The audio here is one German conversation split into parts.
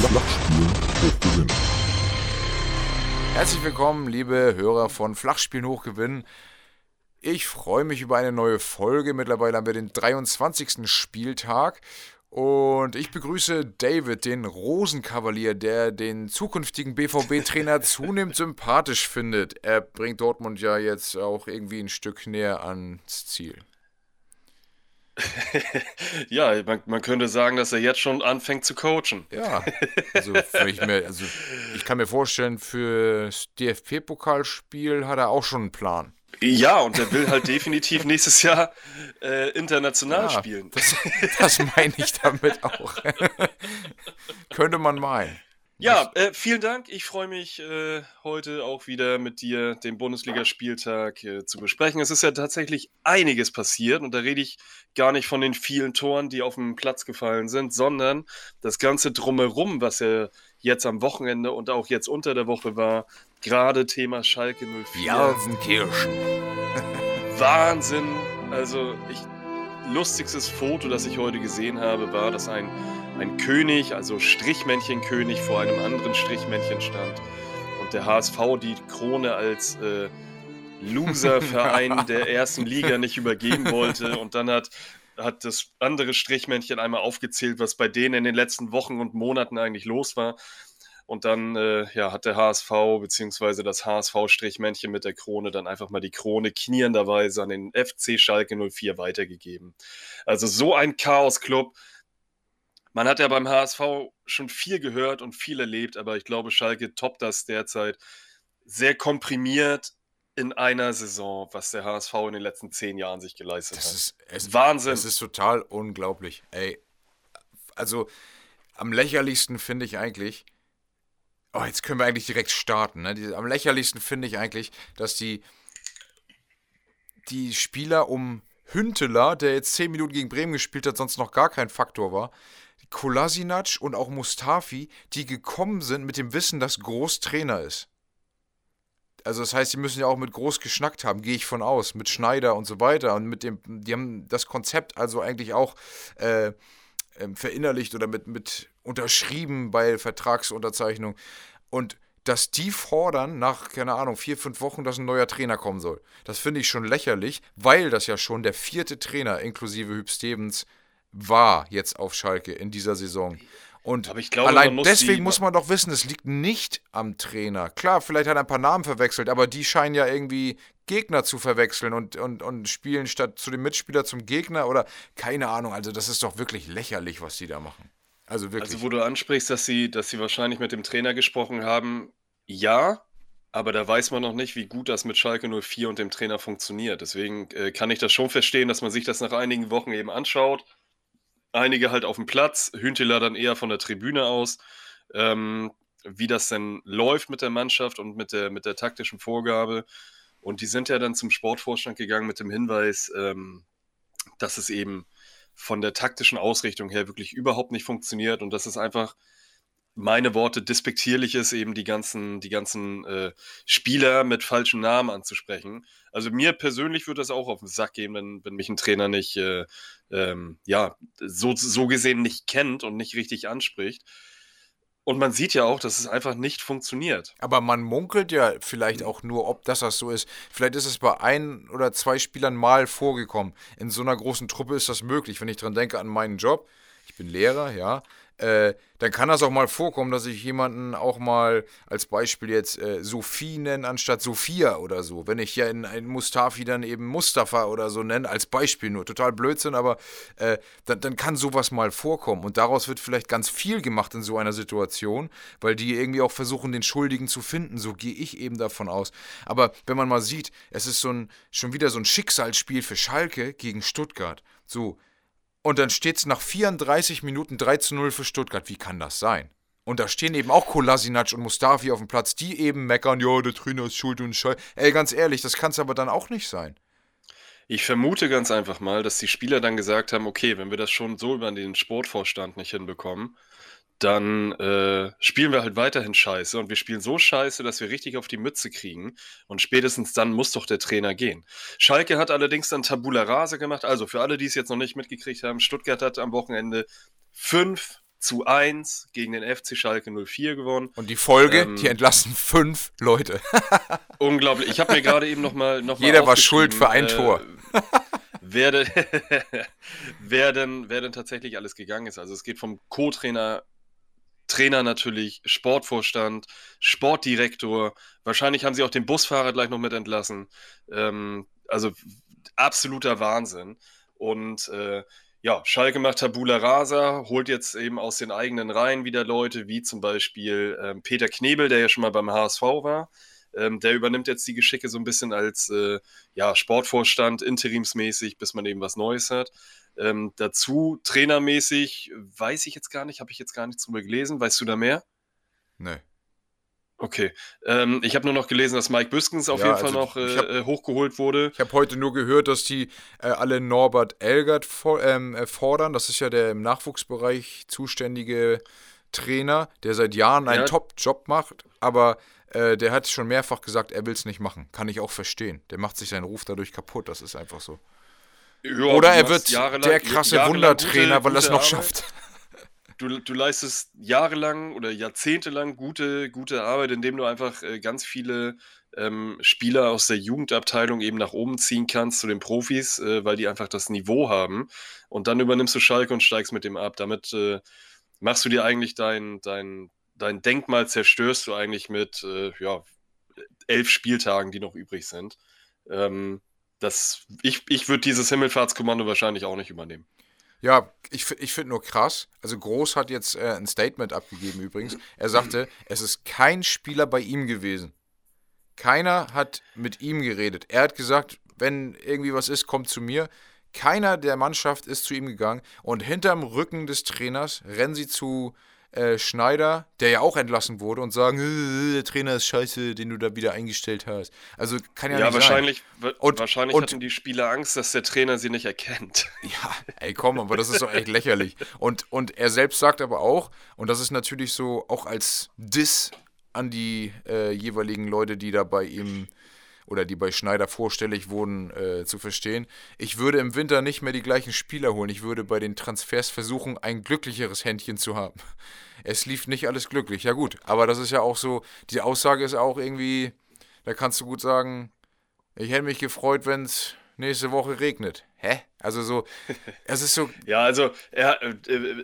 Flachspielen hochgewinnen. Herzlich willkommen, liebe Hörer von Flachspielen hochgewinnen. Ich freue mich über eine neue Folge. Mittlerweile haben wir den 23. Spieltag. Und ich begrüße David, den Rosenkavalier, der den zukünftigen BVB-Trainer zunehmend sympathisch findet. Er bringt Dortmund ja jetzt auch irgendwie ein Stück näher ans Ziel. ja, man, man, könnte sagen, dass er jetzt schon anfängt zu coachen. Ja, also, ich, mir, also ich kann mir vorstellen, für das DFB-Pokalspiel hat er auch schon einen Plan. Ja, und er will halt definitiv nächstes Jahr äh, international ja, spielen. Das, das meine ich damit auch. Könnte man meinen. Ja, äh, vielen Dank. Ich freue mich äh, heute auch wieder mit dir den Bundesligaspieltag äh, zu besprechen. Es ist ja tatsächlich einiges passiert und da rede ich gar nicht von den vielen Toren, die auf dem Platz gefallen sind, sondern das ganze drumherum, was ja jetzt am Wochenende und auch jetzt unter der Woche war. Gerade Thema Schalke 04. Jausenkirchen. Wahnsinn. Also ich lustigstes Foto, das ich heute gesehen habe, war, dass ein ein König, also Strichmännchenkönig, vor einem anderen Strichmännchen stand und der HSV die Krone als äh, Loser-Verein der ersten Liga nicht übergeben wollte und dann hat hat das andere Strichmännchen einmal aufgezählt, was bei denen in den letzten Wochen und Monaten eigentlich los war. Und dann äh, ja, hat der HSV bzw. das HSV-Strichmännchen mit der Krone dann einfach mal die Krone knierenderweise an den FC Schalke 04 weitergegeben. Also so ein Chaos-Club man hat ja beim HSV schon viel gehört und viel erlebt, aber ich glaube, Schalke toppt das derzeit sehr komprimiert in einer Saison, was der HSV in den letzten zehn Jahren sich geleistet das hat. Ist, es, Wahnsinn. Das ist total unglaublich. Ey, also am lächerlichsten finde ich eigentlich, oh, jetzt können wir eigentlich direkt starten. Ne? Am lächerlichsten finde ich eigentlich, dass die, die Spieler um Hünteler, der jetzt zehn Minuten gegen Bremen gespielt hat, sonst noch gar kein Faktor war, Kolasinac und auch Mustafi, die gekommen sind mit dem Wissen, dass Groß Trainer ist. Also das heißt, die müssen ja auch mit Groß geschnackt haben, gehe ich von aus, mit Schneider und so weiter. Und mit dem, die haben das Konzept also eigentlich auch äh, ähm, verinnerlicht oder mit, mit unterschrieben bei Vertragsunterzeichnung. Und dass die fordern, nach, keine Ahnung, vier, fünf Wochen, dass ein neuer Trainer kommen soll. Das finde ich schon lächerlich, weil das ja schon der vierte Trainer inklusive Hüb Stevens war jetzt auf Schalke in dieser Saison. Und glaube, allein muss deswegen muss man doch wissen, es liegt nicht am Trainer. Klar, vielleicht hat er ein paar Namen verwechselt, aber die scheinen ja irgendwie Gegner zu verwechseln und, und, und spielen statt zu dem Mitspieler zum Gegner oder keine Ahnung. Also, das ist doch wirklich lächerlich, was die da machen. Also wirklich. Also, wo du ansprichst, dass sie, dass sie wahrscheinlich mit dem Trainer gesprochen haben, ja, aber da weiß man noch nicht, wie gut das mit Schalke 04 und dem Trainer funktioniert. Deswegen äh, kann ich das schon verstehen, dass man sich das nach einigen Wochen eben anschaut einige halt auf dem Platz, Hünteler dann eher von der Tribüne aus. Ähm, wie das denn läuft mit der Mannschaft und mit der, mit der taktischen Vorgabe. Und die sind ja dann zum Sportvorstand gegangen mit dem Hinweis, ähm, dass es eben von der taktischen Ausrichtung her wirklich überhaupt nicht funktioniert und dass es einfach meine Worte despektierlich ist, eben die ganzen, die ganzen äh, Spieler mit falschen Namen anzusprechen. Also mir persönlich würde das auch auf den Sack gehen, wenn, wenn mich ein Trainer nicht, äh, ähm, ja, so, so gesehen nicht kennt und nicht richtig anspricht. Und man sieht ja auch, dass es einfach nicht funktioniert. Aber man munkelt ja vielleicht auch nur, ob das das so ist. Vielleicht ist es bei ein oder zwei Spielern mal vorgekommen. In so einer großen Truppe ist das möglich. Wenn ich dran denke an meinen Job, ich bin Lehrer, ja, äh, dann kann das auch mal vorkommen, dass ich jemanden auch mal als Beispiel jetzt äh, Sophie nenne anstatt Sophia oder so. Wenn ich ja in, in Mustafi dann eben Mustafa oder so nenne, als Beispiel nur. Total Blödsinn, aber äh, dann, dann kann sowas mal vorkommen. Und daraus wird vielleicht ganz viel gemacht in so einer Situation, weil die irgendwie auch versuchen, den Schuldigen zu finden. So gehe ich eben davon aus. Aber wenn man mal sieht, es ist so ein, schon wieder so ein Schicksalsspiel für Schalke gegen Stuttgart. So, und dann steht es nach 34 Minuten 3 zu 0 für Stuttgart. Wie kann das sein? Und da stehen eben auch Kolasinac und Mustafi auf dem Platz, die eben meckern, ja, der Trainer ist schuld und scheiße. Ey, ganz ehrlich, das kann es aber dann auch nicht sein. Ich vermute ganz einfach mal, dass die Spieler dann gesagt haben, okay, wenn wir das schon so über den Sportvorstand nicht hinbekommen, dann äh, spielen wir halt weiterhin scheiße und wir spielen so scheiße, dass wir richtig auf die Mütze kriegen und spätestens dann muss doch der Trainer gehen. Schalke hat allerdings dann Tabula Rase gemacht, also für alle, die es jetzt noch nicht mitgekriegt haben, Stuttgart hat am Wochenende 5 zu 1 gegen den FC Schalke 04 gewonnen. Und die Folge, ähm, die entlassen fünf Leute. unglaublich. Ich habe mir gerade eben nochmal noch mal Jeder war schuld für ein äh, Tor. wer, denn, wer, denn, wer denn tatsächlich alles gegangen ist. Also es geht vom Co-Trainer Trainer natürlich, Sportvorstand, Sportdirektor. Wahrscheinlich haben sie auch den Busfahrer gleich noch mit entlassen. Ähm, also absoluter Wahnsinn. Und äh, ja, Schalke macht Tabula Rasa, holt jetzt eben aus den eigenen Reihen wieder Leute, wie zum Beispiel ähm, Peter Knebel, der ja schon mal beim HSV war. Ähm, der übernimmt jetzt die Geschicke so ein bisschen als äh, ja, Sportvorstand, interimsmäßig, bis man eben was Neues hat. Ähm, dazu trainermäßig weiß ich jetzt gar nicht, habe ich jetzt gar nichts drüber gelesen. Weißt du da mehr? Nee. Okay. Ähm, ich habe nur noch gelesen, dass Mike Büskens auf ja, jeden Fall also noch äh, hab, äh, hochgeholt wurde. Ich habe heute nur gehört, dass die äh, alle Norbert Elgert for, ähm, äh, fordern. Das ist ja der im Nachwuchsbereich zuständige Trainer, der seit Jahren einen ja. Top-Job macht. Aber äh, der hat schon mehrfach gesagt, er will es nicht machen. Kann ich auch verstehen. Der macht sich seinen Ruf dadurch kaputt. Das ist einfach so. Ja, Oder er wird der krasse Wundertrainer, gute, weil er es noch Arbeit. schafft. Du, du leistest jahrelang oder jahrzehntelang gute, gute Arbeit, indem du einfach äh, ganz viele ähm, Spieler aus der Jugendabteilung eben nach oben ziehen kannst zu den Profis, äh, weil die einfach das Niveau haben. Und dann übernimmst du Schalke und steigst mit dem ab. Damit äh, machst du dir eigentlich dein, dein, dein Denkmal, zerstörst du eigentlich mit äh, ja, elf Spieltagen, die noch übrig sind. Ähm, das, ich ich würde dieses Himmelfahrtskommando wahrscheinlich auch nicht übernehmen. Ja, ich, ich finde nur krass. Also Groß hat jetzt äh, ein Statement abgegeben übrigens. Er sagte, es ist kein Spieler bei ihm gewesen. Keiner hat mit ihm geredet. Er hat gesagt, wenn irgendwie was ist, kommt zu mir. Keiner der Mannschaft ist zu ihm gegangen und hinterm Rücken des Trainers rennen sie zu äh, Schneider, der ja auch entlassen wurde, und sagen, äh, der Trainer ist scheiße, den du da wieder eingestellt hast. Also kann ja, ja nicht wahrscheinlich, sein. Und, wahrscheinlich und, hatten die Spieler Angst, dass der Trainer sie nicht erkennt. Ja, ey komm, aber das ist doch echt lächerlich. Und, und er selbst sagt aber auch, und das ist natürlich so auch als Diss an die äh, jeweiligen Leute, die da bei ihm oder die bei Schneider vorstellig wurden, äh, zu verstehen. Ich würde im Winter nicht mehr die gleichen Spieler holen. Ich würde bei den Transfers versuchen, ein glücklicheres Händchen zu haben. Es lief nicht alles glücklich. Ja gut, aber das ist ja auch so, die Aussage ist auch irgendwie, da kannst du gut sagen, ich hätte mich gefreut, wenn es nächste Woche regnet. Hä? Also so, es ist so. ja, also er äh,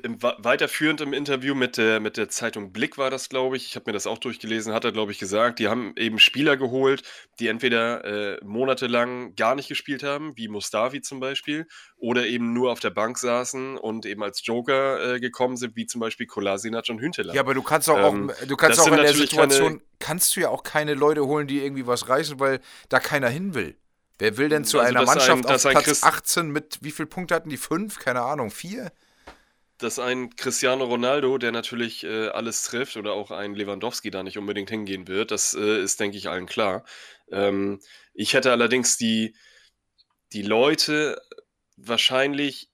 im, weiterführend im Interview mit der, mit der Zeitung Blick war das, glaube ich. Ich habe mir das auch durchgelesen, hat er, glaube ich, gesagt, die haben eben Spieler geholt, die entweder äh, monatelang gar nicht gespielt haben, wie Mustafi zum Beispiel, oder eben nur auf der Bank saßen und eben als Joker äh, gekommen sind, wie zum Beispiel Kolasinac und Hünteler. Ja, aber du kannst auch, ähm, auch du kannst auch in der Situation, keine, kannst du ja auch keine Leute holen, die irgendwie was reißen, weil da keiner hin will. Wer will denn zu also, einer Mannschaft ein, auf Platz Christ 18 mit wie viel Punkte hatten die? Fünf? Keine Ahnung, vier? Dass ein Cristiano Ronaldo, der natürlich äh, alles trifft, oder auch ein Lewandowski da nicht unbedingt hingehen wird, das äh, ist, denke ich, allen klar. Ähm, ich hätte allerdings die, die Leute wahrscheinlich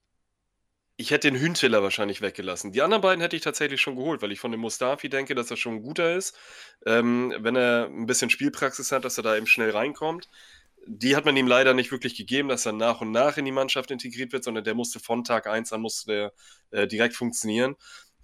ich hätte den Hünteler wahrscheinlich weggelassen. Die anderen beiden hätte ich tatsächlich schon geholt, weil ich von dem Mustafi denke, dass er schon ein guter ist. Ähm, wenn er ein bisschen Spielpraxis hat, dass er da eben schnell reinkommt die hat man ihm leider nicht wirklich gegeben, dass er nach und nach in die Mannschaft integriert wird, sondern der musste von Tag 1 an musste der äh, direkt funktionieren.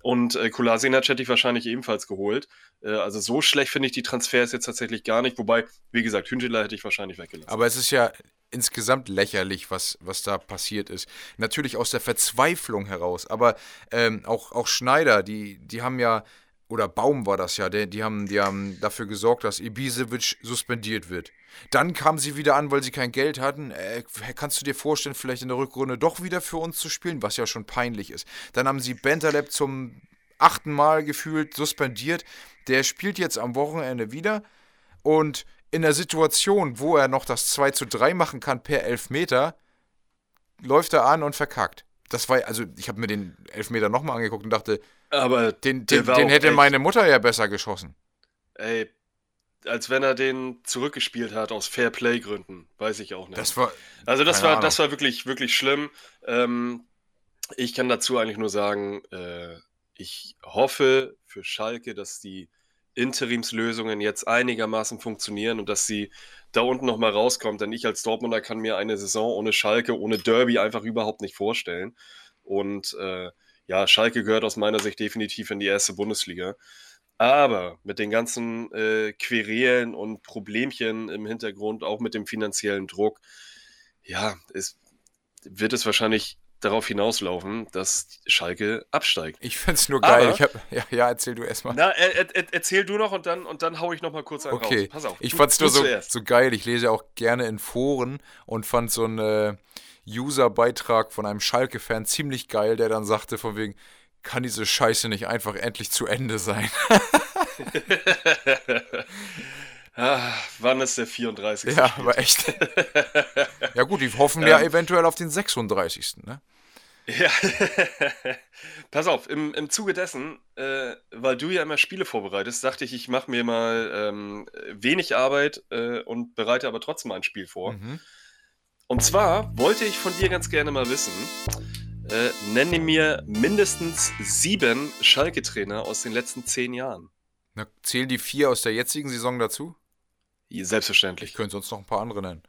Und äh, Kolasinac hätte ich wahrscheinlich ebenfalls geholt. Äh, also so schlecht finde ich die Transfers jetzt tatsächlich gar nicht. Wobei, wie gesagt, Hünteler hätte ich wahrscheinlich weggelassen. Aber es ist ja insgesamt lächerlich, was, was da passiert ist. Natürlich aus der Verzweiflung heraus. Aber ähm, auch, auch Schneider, die, die haben ja oder Baum war das ja, die, die, haben, die haben dafür gesorgt, dass Ibisevic suspendiert wird. Dann kamen sie wieder an, weil sie kein Geld hatten. Äh, kannst du dir vorstellen, vielleicht in der Rückrunde doch wieder für uns zu spielen, was ja schon peinlich ist. Dann haben sie Bentaleb zum achten Mal gefühlt suspendiert. Der spielt jetzt am Wochenende wieder und in der Situation, wo er noch das 2 zu 3 machen kann per Elfmeter, läuft er an und verkackt. Das war, also ich habe mir den Elfmeter nochmal angeguckt und dachte, aber den, den, den hätte echt, meine Mutter ja besser geschossen. Ey, als wenn er den zurückgespielt hat aus Fairplay-Gründen. Weiß ich auch nicht. Das war. Also das war, das war wirklich, wirklich schlimm. Ähm, ich kann dazu eigentlich nur sagen, äh, ich hoffe für Schalke, dass die Interimslösungen jetzt einigermaßen funktionieren und dass sie da unten nochmal rauskommt. Denn ich als Dortmunder kann mir eine Saison ohne Schalke, ohne Derby einfach überhaupt nicht vorstellen. Und äh, ja, Schalke gehört aus meiner Sicht definitiv in die erste Bundesliga. Aber mit den ganzen äh, Querelen und Problemchen im Hintergrund, auch mit dem finanziellen Druck, ja, es wird es wahrscheinlich darauf hinauslaufen, dass Schalke absteigt. Ich find's nur geil. Aber- ich hab, ja, ja, erzähl du erstmal. Na, er, er, er, erzähl du noch und dann, und dann hau ich noch mal kurz einen Okay, raus. Pass auf. ich du- fand's du nur so, zuerst. so geil. Ich lese auch gerne in Foren und fand so äh, User-Beitrag von einem Schalke-Fan ziemlich geil, der dann sagte von wegen, kann diese Scheiße nicht einfach endlich zu Ende sein? ah, wann ist der 34. ja, aber echt. ja gut, die hoffen Ähm. ja eventuell auf den 36. Ne? Ja. Pass auf, im, im Zuge dessen, äh, weil du ja immer Spiele vorbereitest, dachte ich, ich mache mir mal ähm, wenig Arbeit äh, und bereite aber trotzdem ein Spiel vor. Mhm. Und zwar wollte ich von dir ganz gerne mal wissen, äh, nenne mir mindestens sieben Schalke-Trainer aus den letzten zehn Jahren. Na, zählen die vier aus der jetzigen Saison dazu? Ich Selbstverständlich. könnte sonst noch ein paar andere nennen.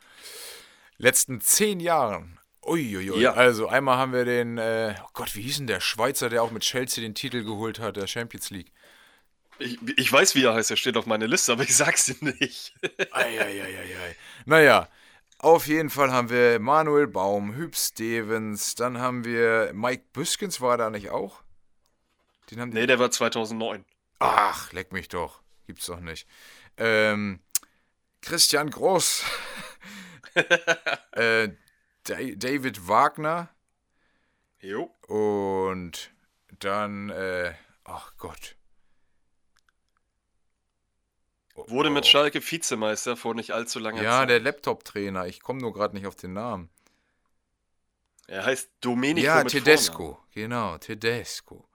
Letzten zehn Jahren. Uiuiui. Ja. Also einmal haben wir den, äh, oh Gott, wie hieß denn der Schweizer, der auch mit Chelsea den Titel geholt hat, der Champions League? Ich, ich weiß, wie er heißt, er steht auf meiner Liste, aber ich sag's dir nicht. Eieieiei. Naja, auf jeden Fall haben wir Manuel Baum, Hüb Stevens, dann haben wir Mike Büskens, war da nicht auch? Den haben nee, der war 2009. Ach, leck mich doch. Gibt's doch nicht. Ähm, Christian Groß. äh, Da- David Wagner. Jo. Und dann, äh, ach Gott. Wurde mit Oh. Schalke Vizemeister vor nicht allzu langer Ja, Zeit. der Laptop-Trainer. Ich komme nur gerade nicht auf den Namen. Er heißt Domenico ja, Tedesco. Genau, Tedesco.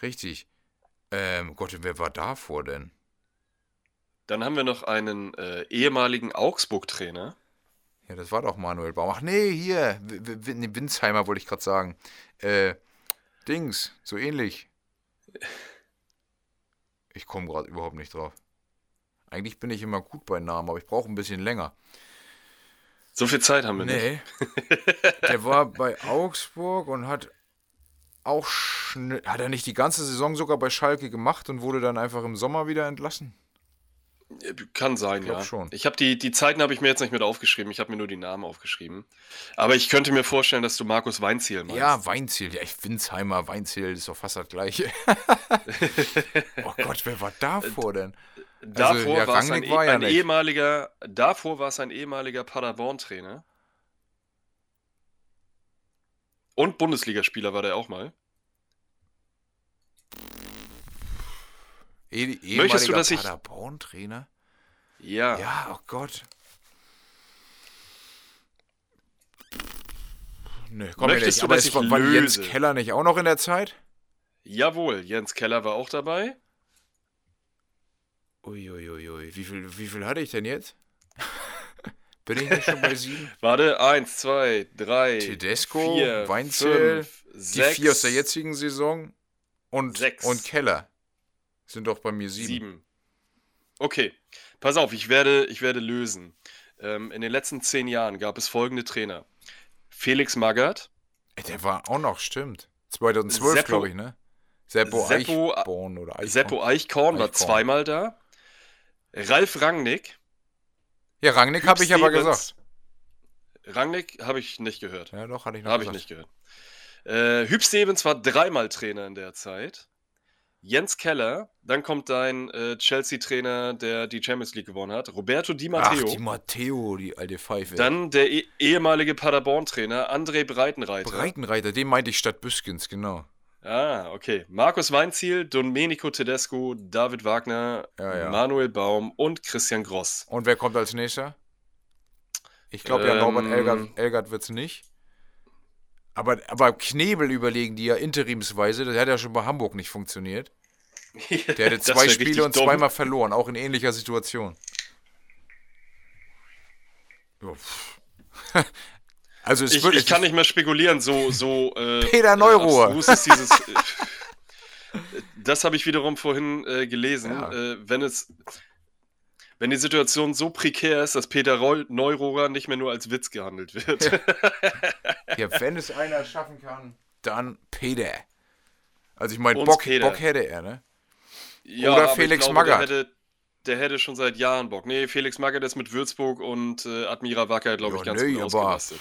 Richtig. Ähm, Gott, wer war davor denn? Vornamen. Dann haben wir noch einen äh, ehemaligen Augsburg-Trainer. Ja, das war doch Manuel Baum. Ach nee, hier. W nee, Winsheimer wollte ich gerade sagen. Äh, Dings, so ähnlich. Ich komme gerade überhaupt nicht drauf. Eigentlich bin ich immer gut bei Namen, aber ich brauche ein bisschen länger. So viel Zeit haben wir nicht. Nee. Der war bei Augsburg und hat auch schnell. Hat er nicht die ganze Saison sogar bei Schalke gemacht und wurde dann einfach im Sommer wieder entlassen? Äh, Kann sein, glaub ja. schon. Ich habe die, die Zeiten habe ich mir jetzt nicht mit aufgeschrieben. Ich habe mir nur die Namen aufgeschrieben. Aber ich könnte mir vorstellen, dass du Markus Weinziel meinst. Ja, Weinziel. Ja, ich Winsheimer, Weinziel ist doch fast das gleiche. oh Gott, wer war davor denn? Davor Also, ja, war es ein, war ja ein ehemaliger, davor war es ein ehemaliger Paderborn-Trainer. Und Bundesligaspieler war der auch mal. Eh ehemaliger Möchtest du, dass ich- Paderborn-Trainer? Ja. Ja, oh Gott. Nö, komm Möchtest nicht. du, Aber dass ich war, war Jens? Keller nicht auch noch in der Zeit? Jawohl, Jens Keller war auch dabei. Uiuiui, wie viel, wie viel hatte ich denn jetzt? Bin ich nicht schon bei sieben? Warte, eins, zwei, drei, Tedesco, vier, Weinziel, fünf, Die sechs, vier aus der jetzigen Saison und, Sechs. und Keller sind doch bei mir sieben. sieben. Okay, pass auf, ich werde, ich werde lösen. Ähm, in den letzten zehn Jahren gab es folgende Trainer. Felix Magath, Der war auch noch, stimmt. 2012, Seppo- glaube ich, ne? Seppo, Seppo- Eichborn oder Eichhorn. Seppo Eichkorn war Eichhorn. zweimal da. Ralf Rangnick. Ja, Rangnick habe ich aber gesagt. Rangnick habe ich nicht gehört. Ja, doch, hatte ich noch Habe ich nicht gehört. Äh, Hüb Stevens war dreimal Trainer in der Zeit. Jens Keller, dann kommt dein äh, Chelsea-Trainer, der die Champions League gewonnen hat. Roberto Di Ach, Matteo. die Matteo, die alte Pfeife. dann der eh ehemalige Paderborn-Trainer André Breitenreiter. Breitenreiter, den meinte ich statt Büskens, genau. Ah, okay. Markus Weinziel, Domenico Tedesco, David Wagner, Ja, ja. Manuel Baum und Christian Gross. Und wer kommt als nächster? Ich glaube ja, Ähm, Norbert Elgert, Elgert wird es nicht. Aber, aber Knebel überlegen die ja interimsweise, das hat ja schon bei Hamburg nicht funktioniert. Der hatte Das zwei Spiele und dumm. zweimal verloren, auch in ähnlicher Situation. Ja. Also es Ich, wird, ich kann nicht mehr spekulieren, so, so. Äh, Peter. Äh, abstrus ist dieses. äh, das habe ich wiederum vorhin äh, gelesen. Ja. Äh, wenn es. Wenn die Situation so prekär ist, dass Peter Reu- Neururer nicht mehr nur als Witz gehandelt wird. Ja, wenn es einer schaffen kann, dann Peter. Also ich meine, Bock. Bock hätte er, ne? Ja, Oder Felix glaube, Magath. Der hätte, der hätte schon seit Jahren Bock. Nee, Felix Magath ist mit Würzburg und äh, Admira Wacker, glaube ich, Ja, ganz nee, gut ausgelastet.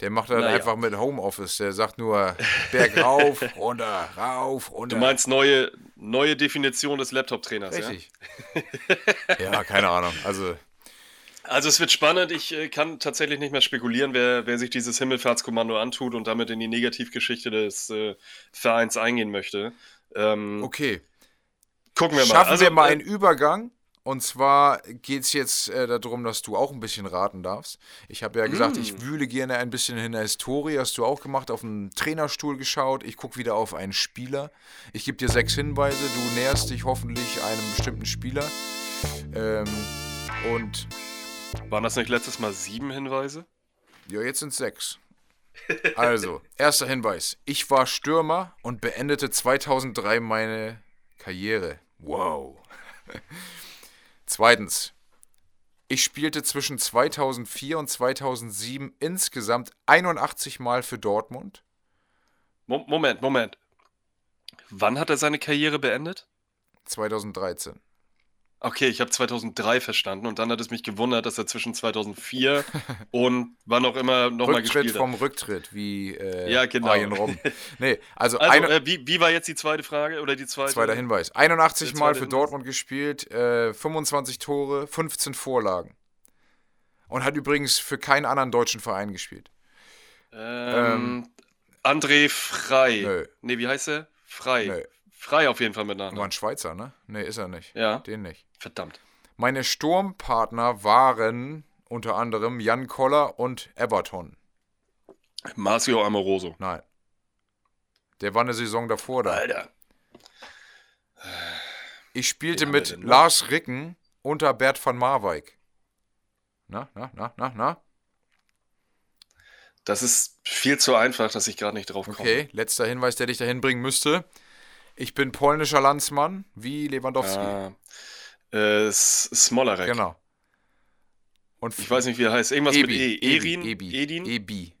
Der macht dann Naja. einfach mit Homeoffice. Der sagt nur bergauf, runter, rauf, runter. Du meinst neue, neue Definition des Laptop-Trainers, ja? Richtig. ja, keine Ahnung. Also, Also es wird spannend. Ich äh, kann tatsächlich nicht mehr spekulieren, wer, wer sich dieses Himmelfahrtskommando antut und damit in die Negativgeschichte des äh, Vereins eingehen möchte. Ähm, okay. Gucken wir mal. Schaffen Also, wir mal äh, einen Übergang. Und zwar geht es jetzt äh, darum, dass du auch ein bisschen raten darfst. Ich habe ja gesagt, Mm. ich wühle gerne ein bisschen in der Historie. Hast du auch gemacht, auf einen Trainerstuhl geschaut. Ich gucke wieder auf einen Spieler. Ich gebe dir sechs Hinweise. Du näherst dich hoffentlich einem bestimmten Spieler. Ähm, und Waren das nicht letztes Mal sieben Hinweise? ja, jetzt sind sechs. Also, erster Hinweis. Ich war Stürmer und beendete 2003 meine Karriere. Wow. Zweitens. Ich spielte zwischen 2004 und 2007 insgesamt 81 Mal für Dortmund. Mo Moment, Moment. Wann hat er seine Karriere beendet? 2013. Okay, ich habe 2003 verstanden und dann hat es mich gewundert, dass er zwischen 2004 und wann auch immer nochmal gespielt hat. vom Rücktritt, wie äh, Ja, genau. Arjen Robben. Nee, also, Also, eine, äh, wie, wie war jetzt die zweite Frage oder die zweite? zweiter Hinweis. 81 Der Mal für Hinweis. Dortmund gespielt, äh, 25 Tore, 15 Vorlagen. Und hat übrigens für keinen anderen deutschen Verein gespielt. Ähm, André Frei. Nö. Nee, wie heißt er? Frei. Nö. Frei auf jeden Fall mit War ein Schweizer, ne? Nee, ist er nicht. Ja, Den nicht. verdammt. Meine Sturmpartner waren unter anderem Jan Koller und Everton. Marcio Amoroso. Nein. Der war eine Saison davor da. Alter. Ich spielte mit? Lars Ricken unter Bert van Marwijk. Na, na, na, na, na. Das ist viel zu einfach, dass ich gerade nicht drauf komme. Okay, letzter Hinweis, der dich dahin bringen müsste. Ich bin polnischer Landsmann, wie Lewandowski. Ah, äh, Smolarek. Genau. Und Ich weiß nicht, wie er heißt. Irgendwas mit E. Ebi, Erin? Ebi, Edin? Ebi.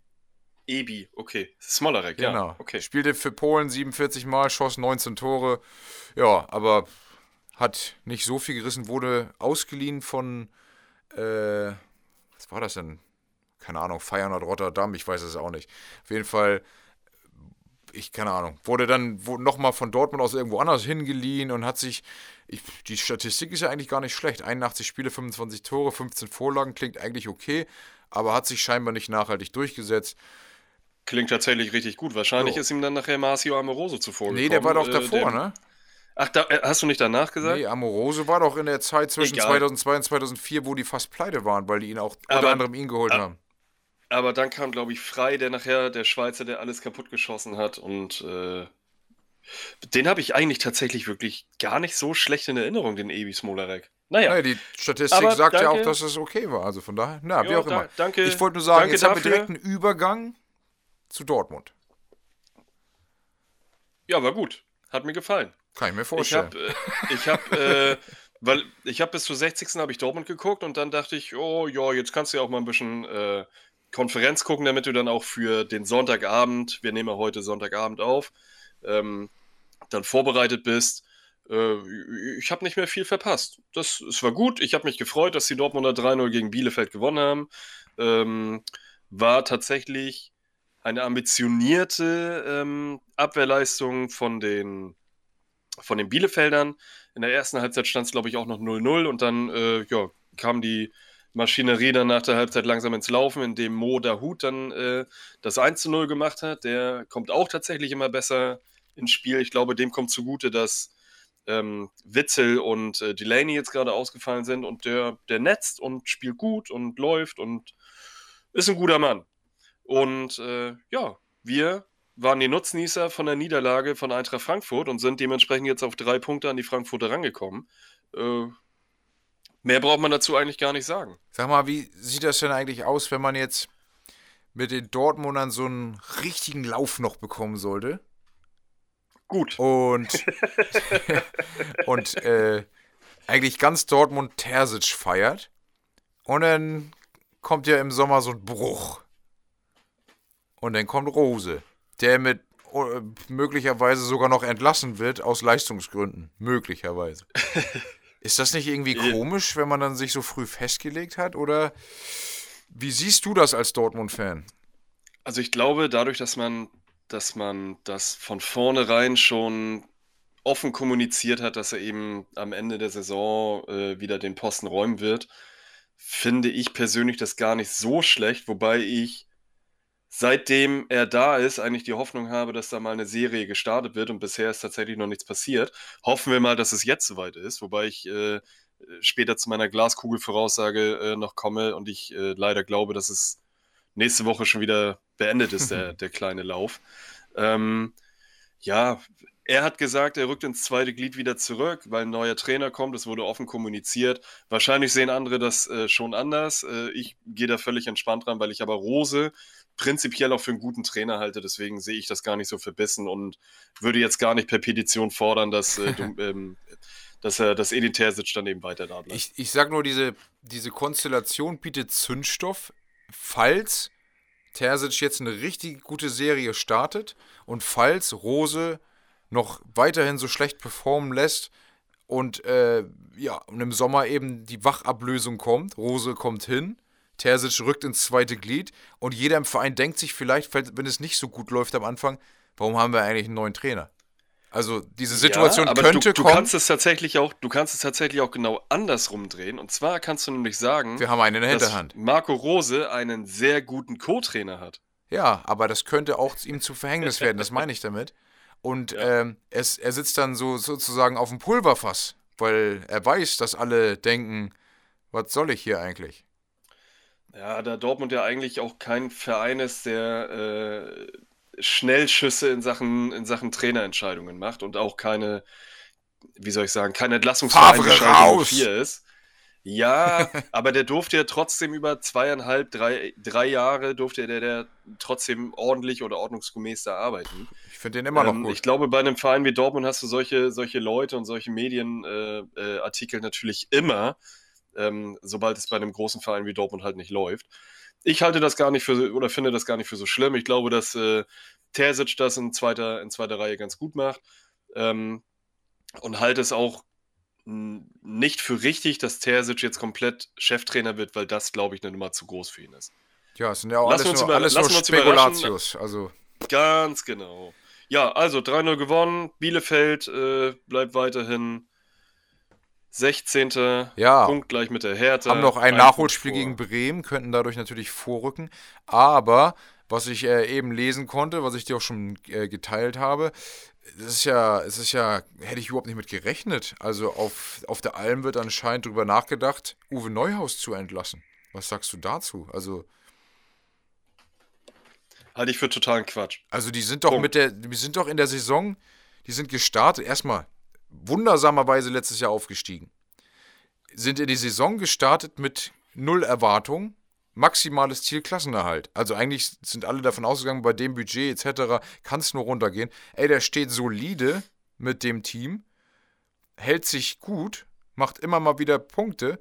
Ebi, okay. Smolarek, Genau. ja. Okay. Spielte für Polen 47 Mal, schoss 19 Tore. Ja, aber hat nicht so viel gerissen, wurde ausgeliehen von, äh, was war das denn? Keine Ahnung, Feyenoord Rotterdam, ich weiß es auch nicht. Auf jeden Fall, ich, keine Ahnung, wurde dann nochmal von Dortmund aus irgendwo anders hingeliehen und hat sich, ich, die Statistik ist ja eigentlich gar nicht schlecht. 81 Spiele, 25 Tore, 15 Vorlagen, klingt eigentlich okay, aber hat sich scheinbar nicht nachhaltig durchgesetzt. Klingt tatsächlich richtig gut. Wahrscheinlich Jo. ist ihm dann nachher Marcio Amoroso zuvor Nee, der war doch gekommen, davor, äh, ne? Ach, da, äh, hast du nicht danach gesagt? Nee, Amorose war doch in der Zeit zwischen Egal. 2002 und 2004, wo die fast pleite waren, weil die ihn auch unter Aber- anderem ihn geholt Ah. haben. Aber dann kam, glaube ich, Frei, der nachher, der Schweizer, der alles kaputt geschossen hat. Und äh, den habe ich eigentlich tatsächlich wirklich gar nicht so schlecht in Erinnerung, den Ebi Smolarek. Naja, Naja, die Statistik Aber sagt ja danke. auch, dass es okay war. Also von daher, na, wie Ja, auch immer. da- danke- ich wollte nur sagen, jetzt haben wir dafür. direkt einen Übergang zu Dortmund. ja, war gut. Hat mir gefallen. Kann ich mir Ich vorstellen. habe, äh, ich habe, äh, weil ich habe bis zur 60. habe ich Dortmund geguckt und dann dachte ich, oh ja, jetzt kannst du ja auch mal ein bisschen äh, Konferenz gucken, damit du dann auch für den Sonntagabend, wir nehmen ja heute Sonntagabend auf, ähm, dann vorbereitet bist. Äh, ich habe nicht mehr viel verpasst. Das, es war gut. Ich habe mich gefreut, dass die Dortmunder 3-0 gegen Bielefeld gewonnen haben. Ähm, war tatsächlich eine ambitionierte ähm, Abwehrleistung von den, von den Bielefeldern. In der ersten Halbzeit stand es, glaube ich, auch noch 0-0 und dann äh, ja, kam die Maschinerie dann nach der Halbzeit langsam ins Laufen, indem Mo Dahut dann äh, das 1-0 gemacht hat. Der kommt auch tatsächlich immer besser ins Spiel. Ich glaube, dem kommt zugute, dass ähm, Witzel und äh, Delaney jetzt gerade ausgefallen sind und der, der netzt und spielt gut und läuft und ist ein guter Mann. Und äh, ja, wir waren die Nutznießer von der Niederlage von Eintracht Frankfurt und sind dementsprechend jetzt auf drei Punkte an die Frankfurter rangekommen. Äh, mehr braucht man dazu eigentlich gar nicht sagen. Sag mal, wie sieht das denn eigentlich aus, wenn man jetzt mit den Dortmundern so einen richtigen Lauf noch bekommen sollte? Gut. Und, und äh, eigentlich ganz Dortmund Terzic feiert. Und dann kommt ja im Sommer so ein Bruch. Und dann kommt Rose, der mit äh, möglicherweise sogar noch entlassen wird aus Leistungsgründen. Möglicherweise. Ist das nicht irgendwie komisch, wenn man dann sich so früh festgelegt hat? Oder wie siehst du das als Dortmund-Fan? Also ich glaube, dadurch, dass man, dass man das von vornherein schon offen kommuniziert hat, dass er eben am Ende der Saison äh, wieder den Posten räumen wird, finde ich persönlich das gar nicht so schlecht, wobei ich seitdem er da ist, eigentlich die Hoffnung habe, dass da mal eine Serie gestartet wird und bisher ist tatsächlich noch nichts passiert. Hoffen wir mal, dass es jetzt soweit ist, wobei ich äh, später zu meiner Glaskugelvoraussage äh, noch komme und ich äh, leider glaube, dass es nächste Woche schon wieder beendet ist, der, der kleine Lauf. Ähm, ja, er hat gesagt, er rückt ins zweite Glied wieder zurück, weil ein neuer Trainer kommt. Das wurde offen kommuniziert. Wahrscheinlich sehen andere das äh, schon anders. Äh, ich gehe da völlig entspannt dran, weil ich aber Rose prinzipiell auch für einen guten Trainer halte. Deswegen sehe ich das gar nicht so verbissen und würde jetzt gar nicht per Petition fordern, dass, äh, du, ähm, dass, äh, dass Edin Terzic dann eben weiter da bleibt. Ich, ich sag nur, diese, diese Konstellation bietet Zündstoff, falls Terzic jetzt eine richtig gute Serie startet und falls Rose noch weiterhin so schlecht performen lässt und äh, ja, und im Sommer eben die Wachablösung kommt, Rose kommt hin, Terzic rückt ins zweite Glied und jeder im Verein denkt sich vielleicht, wenn es nicht so gut läuft am Anfang, warum haben wir eigentlich einen neuen Trainer? Also diese Situation ja, aber könnte du, du kommen. Kannst es tatsächlich auch, du kannst es tatsächlich auch genau andersrum drehen. Und zwar kannst du nämlich sagen, wir haben einen in der Hinterhand. Marco Rose einen sehr guten Co-Trainer hat. Ja, aber das könnte auch ihm zu Verhängnis werden, das meine ich damit. Und ja. ähm, es, er sitzt dann so sozusagen auf dem Pulverfass, weil er weiß, dass alle denken, was soll ich hier eigentlich? Ja, da Dortmund ja eigentlich auch kein Verein ist, der äh, Schnellschüsse in Sachen, in Sachen Trainerentscheidungen macht und auch keine, wie soll ich sagen, keine Entlassungsverein, die 4 ist. Ja, aber der durfte ja trotzdem über zweieinhalb, drei, drei Jahre durfte der, der trotzdem ordentlich oder ordnungsgemäß da arbeiten. Ich finde den immer noch ähm, gut. Ich glaube, bei einem Verein wie Dortmund hast du solche, solche Leute und solche Medienartikel äh, äh, natürlich immer, ähm, sobald es bei einem großen Verein wie Dortmund halt nicht läuft. Ich halte das gar nicht für, oder finde das gar nicht für so schlimm. Ich glaube, dass äh, Terzic das in zweiter, in zweiter Reihe ganz gut macht. Ähm, und halte es auch nicht für richtig, dass Terzic jetzt komplett Cheftrainer wird, weil das, glaube ich, eine Nummer zu groß für ihn ist. Ja, es sind ja auch lassen alles nur, alles nur Spekulatius. Also. Ganz genau. Ja, also 3-0 gewonnen. Bielefeld äh, bleibt weiterhin 16. Ja. Punkt gleich mit der Härte. Haben noch ein, ein Nachholspiel gegen Bremen, könnten dadurch natürlich vorrücken. Aber, was ich äh, eben lesen konnte, was ich dir auch schon äh, geteilt habe, das ist ja, es ist ja, hätte ich überhaupt nicht mit gerechnet. Also auf, auf der Alm wird anscheinend darüber nachgedacht, Uwe Neuhaus zu entlassen. Was sagst du dazu? Also. Halte ich für totalen Quatsch. Also die sind doch Punkt. mit der, die sind doch in der Saison, die sind gestartet, erstmal wundersamerweise letztes Jahr aufgestiegen. Sind in die Saison gestartet mit null Erwartung maximales Ziel Klassenerhalt. Also eigentlich sind alle davon ausgegangen, bei dem Budget etc. kann es nur runtergehen. Ey, der steht solide mit dem Team, hält sich gut, macht immer mal wieder Punkte.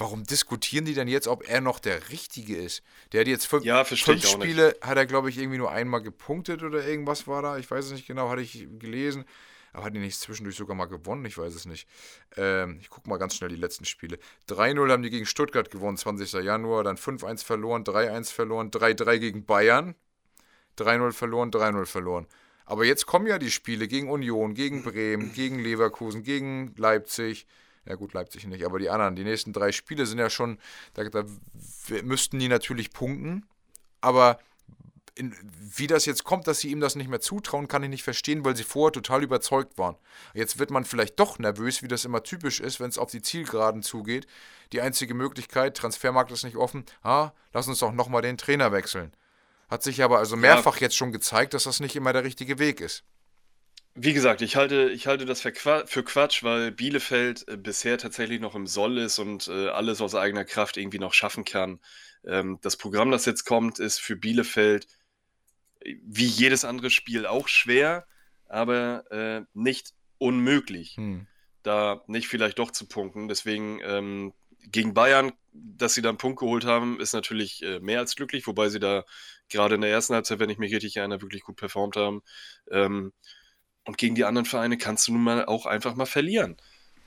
Warum diskutieren die denn jetzt, ob er noch der Richtige ist? Der hat jetzt fünf, ja, fünf Spiele, hat er glaube ich irgendwie nur einmal gepunktet oder irgendwas war da. Ich weiß es nicht genau, hatte ich gelesen. Aber hat die nicht zwischendurch sogar mal gewonnen? Ich weiß es nicht. Ähm, ich gucke mal ganz schnell die letzten Spiele. 3-0 haben die gegen Stuttgart gewonnen, 20. Januar. Dann 5-1 verloren, 3-1 verloren, 3-3 gegen Bayern. 3-0 verloren, 3-0 verloren. Aber jetzt kommen ja die Spiele gegen Union, gegen Bremen, gegen Leverkusen, gegen Leipzig. Ja gut, Leipzig nicht, aber die anderen. Die nächsten drei Spiele sind ja schon, da, da müssten die natürlich punkten. Aber in, wie das jetzt kommt, dass sie ihm das nicht mehr zutrauen, kann ich nicht verstehen, weil sie vorher total überzeugt waren. Jetzt wird man vielleicht doch nervös, wie das immer typisch ist, wenn es auf die Zielgeraden zugeht. Die einzige Möglichkeit, Transfermarkt ist nicht offen, ah, lass uns doch nochmal den Trainer wechseln. Hat sich aber also mehrfach ja. jetzt schon gezeigt, dass das nicht immer der richtige Weg ist. Wie gesagt, ich halte, ich halte das für Quatsch, weil Bielefeld äh, bisher tatsächlich noch im Soll ist und äh, alles aus eigener Kraft irgendwie noch schaffen kann. Ähm, das Programm, das jetzt kommt, ist für Bielefeld wie jedes andere Spiel auch schwer, aber äh, nicht unmöglich, hm. da nicht vielleicht doch zu punkten. Deswegen ähm, gegen Bayern, dass sie da einen Punkt geholt haben, ist natürlich äh, mehr als glücklich, wobei sie da gerade in der ersten Halbzeit, wenn ich mich richtig erinnere, wirklich gut performt haben. Ähm, und gegen die anderen Vereine kannst du nun mal auch einfach mal verlieren.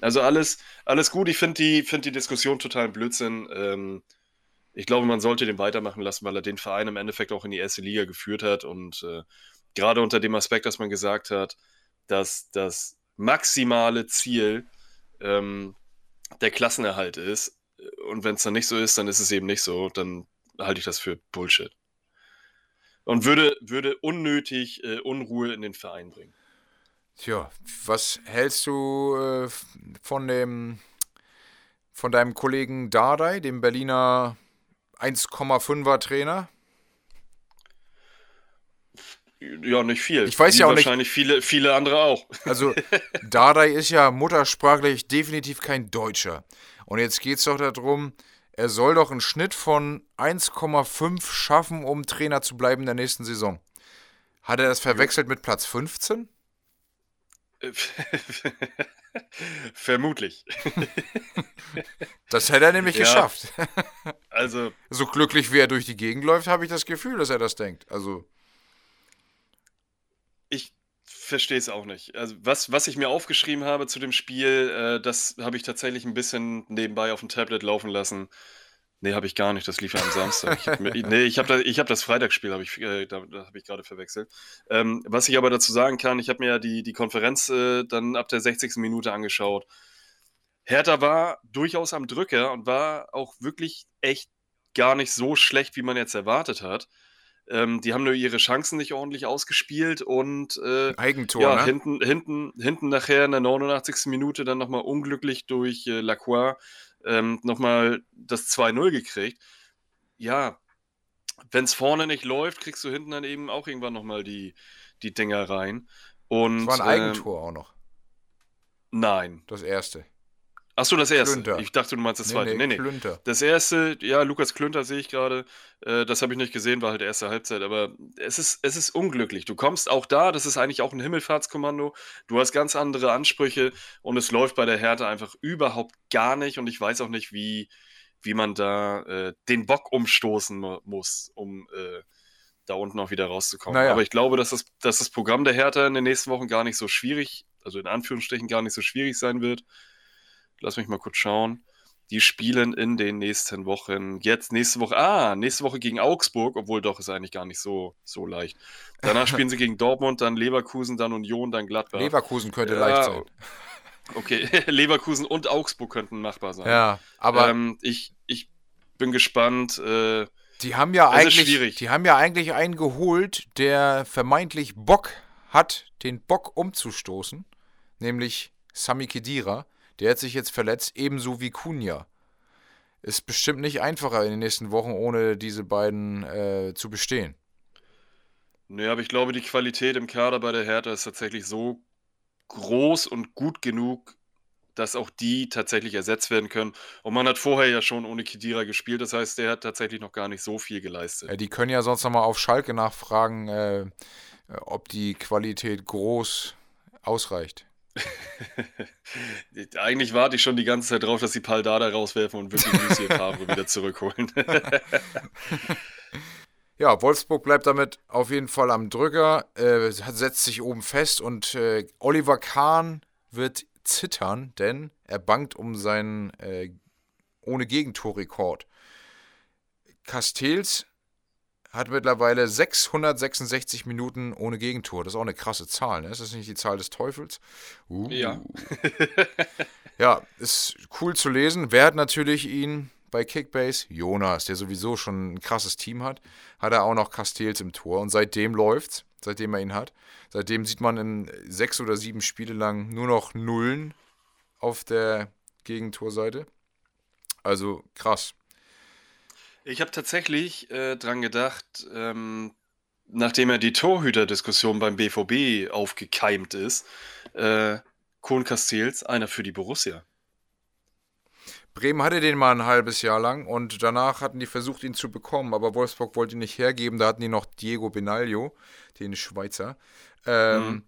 Also alles, alles gut. Ich finde die, find die Diskussion total Blödsinn. Ähm, ich glaube, man sollte den weitermachen lassen, weil er den Verein im Endeffekt auch in die erste Liga geführt hat. Und äh, gerade unter dem Aspekt, dass man gesagt hat, dass das maximale Ziel ähm, der Klassenerhalt ist. Und wenn es dann nicht so ist, dann ist es eben nicht so. Dann halte ich das für Bullshit. Und würde, würde unnötig äh, Unruhe in den Verein bringen. Tja, was hältst du äh, von dem von deinem Kollegen Dardai, dem Berliner 1,5er Trainer? Ja, nicht viel. Ich weiß Wie ja auch wahrscheinlich nicht. viele, viele andere auch. Also, Dardai ist ja muttersprachlich definitiv kein Deutscher. Und jetzt geht es doch darum, er soll doch einen Schnitt von 1,5 schaffen, um Trainer zu bleiben in der nächsten Saison. Hat er das verwechselt mit Platz 15? Vermutlich. Das hätte er nämlich Ja. geschafft. Also, So glücklich wie er durch die Gegend läuft, habe ich das Gefühl, dass er das denkt. Also, ich verstehe es auch nicht. Also, was, was ich mir aufgeschrieben habe zu dem Spiel, äh, das habe ich tatsächlich ein bisschen nebenbei auf dem Tablet laufen lassen. Nee, habe ich gar nicht. Das lief ja am Samstag. Ich hab mir, nee, ich habe da, hab das Freitagsspiel, habe ich, äh, da, da habe ich gerade verwechselt. Ähm, was ich aber dazu sagen kann, ich habe mir ja die, die Konferenz äh, dann ab der 60. Minute angeschaut. Hertha war durchaus am Drücker und war auch wirklich echt gar nicht so schlecht, wie man jetzt erwartet hat. Ähm, die haben nur ihre Chancen nicht ordentlich ausgespielt und äh, Eigentor, ja, ne? hinten, hinten, hinten nachher in der 89. Minute dann nochmal unglücklich durch äh, Lacroix ähm, nochmal das 2-0 gekriegt. Ja, wenn es vorne nicht läuft, kriegst du hinten dann eben auch irgendwann nochmal die, die Dinger rein. Und, Das war ein ähm, Eigentor auch noch. nein. Das erste. Achso, das erste. Klünter. Ich dachte, du meinst das zweite. Nee, nee. Klünter. Das erste, ja, Lukas Klünter sehe ich gerade. Äh, das habe ich nicht gesehen, war halt erste Halbzeit. Aber es ist, es ist unglücklich. Du kommst auch da, das ist eigentlich auch ein Himmelfahrtskommando. Du hast ganz andere Ansprüche und es läuft bei der Hertha einfach überhaupt gar nicht. Und ich weiß auch nicht, wie, wie man da äh, den Bock umstoßen mu- muss, um äh, da unten auch wieder rauszukommen. Naja. Aber ich glaube, dass das, dass das Programm der Hertha in den nächsten Wochen gar nicht so schwierig, also in Anführungsstrichen gar nicht so schwierig sein wird. Lass mich mal kurz schauen. Die spielen in den nächsten Wochen. Jetzt nächste Woche. Ah, nächste Woche gegen Augsburg, obwohl doch ist eigentlich gar nicht so, so leicht. Danach spielen sie gegen Dortmund, dann Leverkusen, dann Union, dann Gladbach. Leverkusen könnte Ja, leicht sein. Okay, Leverkusen und Augsburg könnten machbar sein. Ja, aber ähm, ich, ich bin gespannt. Äh, die haben ja eigentlich, schwierig. die haben ja eigentlich einen geholt, der vermeintlich Bock hat, den Bock umzustoßen, nämlich Sami Khedira. Der hat sich jetzt verletzt, ebenso wie Kunja. Ist bestimmt nicht einfacher in den nächsten Wochen, ohne diese beiden äh, zu bestehen. Nee, aber ich glaube, die Qualität im Kader bei der Hertha ist tatsächlich so groß und gut genug, dass auch die tatsächlich ersetzt werden können. Und man hat vorher ja schon ohne Kidira gespielt, das heißt, der hat tatsächlich noch gar nicht so viel geleistet. Äh, die können ja sonst nochmal auf Schalke nachfragen, äh, ob die Qualität groß ausreicht. Eigentlich warte ich schon die ganze Zeit drauf, dass sie Paldada rauswerfen und wirklich Lucien Favre wieder zurückholen. Ja, Wolfsburg bleibt damit auf jeden Fall am Drücker, äh, setzt sich oben fest und äh, Oliver Kahn wird zittern, denn er bangt um seinen äh, ohne Gegentorrekord. Castells hat mittlerweile 666 Minuten ohne Gegentor. Das ist auch eine krasse Zahl, ne? Ist das nicht die Zahl des Teufels? Uh. Ja. Ja, ist cool zu lesen. Wer hat natürlich ihn bei Kickbase? Jonas, der sowieso schon ein krasses Team hat. Hat er auch noch Castells im Tor und seitdem läuft's, seitdem er ihn hat. Seitdem sieht man in sechs oder sieben Spiele lang nur noch Nullen auf der Gegentorseite. Also krass. Ich habe tatsächlich äh, dran gedacht, ähm, nachdem ja die Torhüterdiskussion beim BVB aufgekeimt ist, äh, Kohn Castells, einer für die Borussia. Bremen hatte den mal ein halbes Jahr lang und danach hatten die versucht, ihn zu bekommen, aber Wolfsburg wollte ihn nicht hergeben. Da hatten die noch Diego Benaglio, den Schweizer. Ähm, Mhm.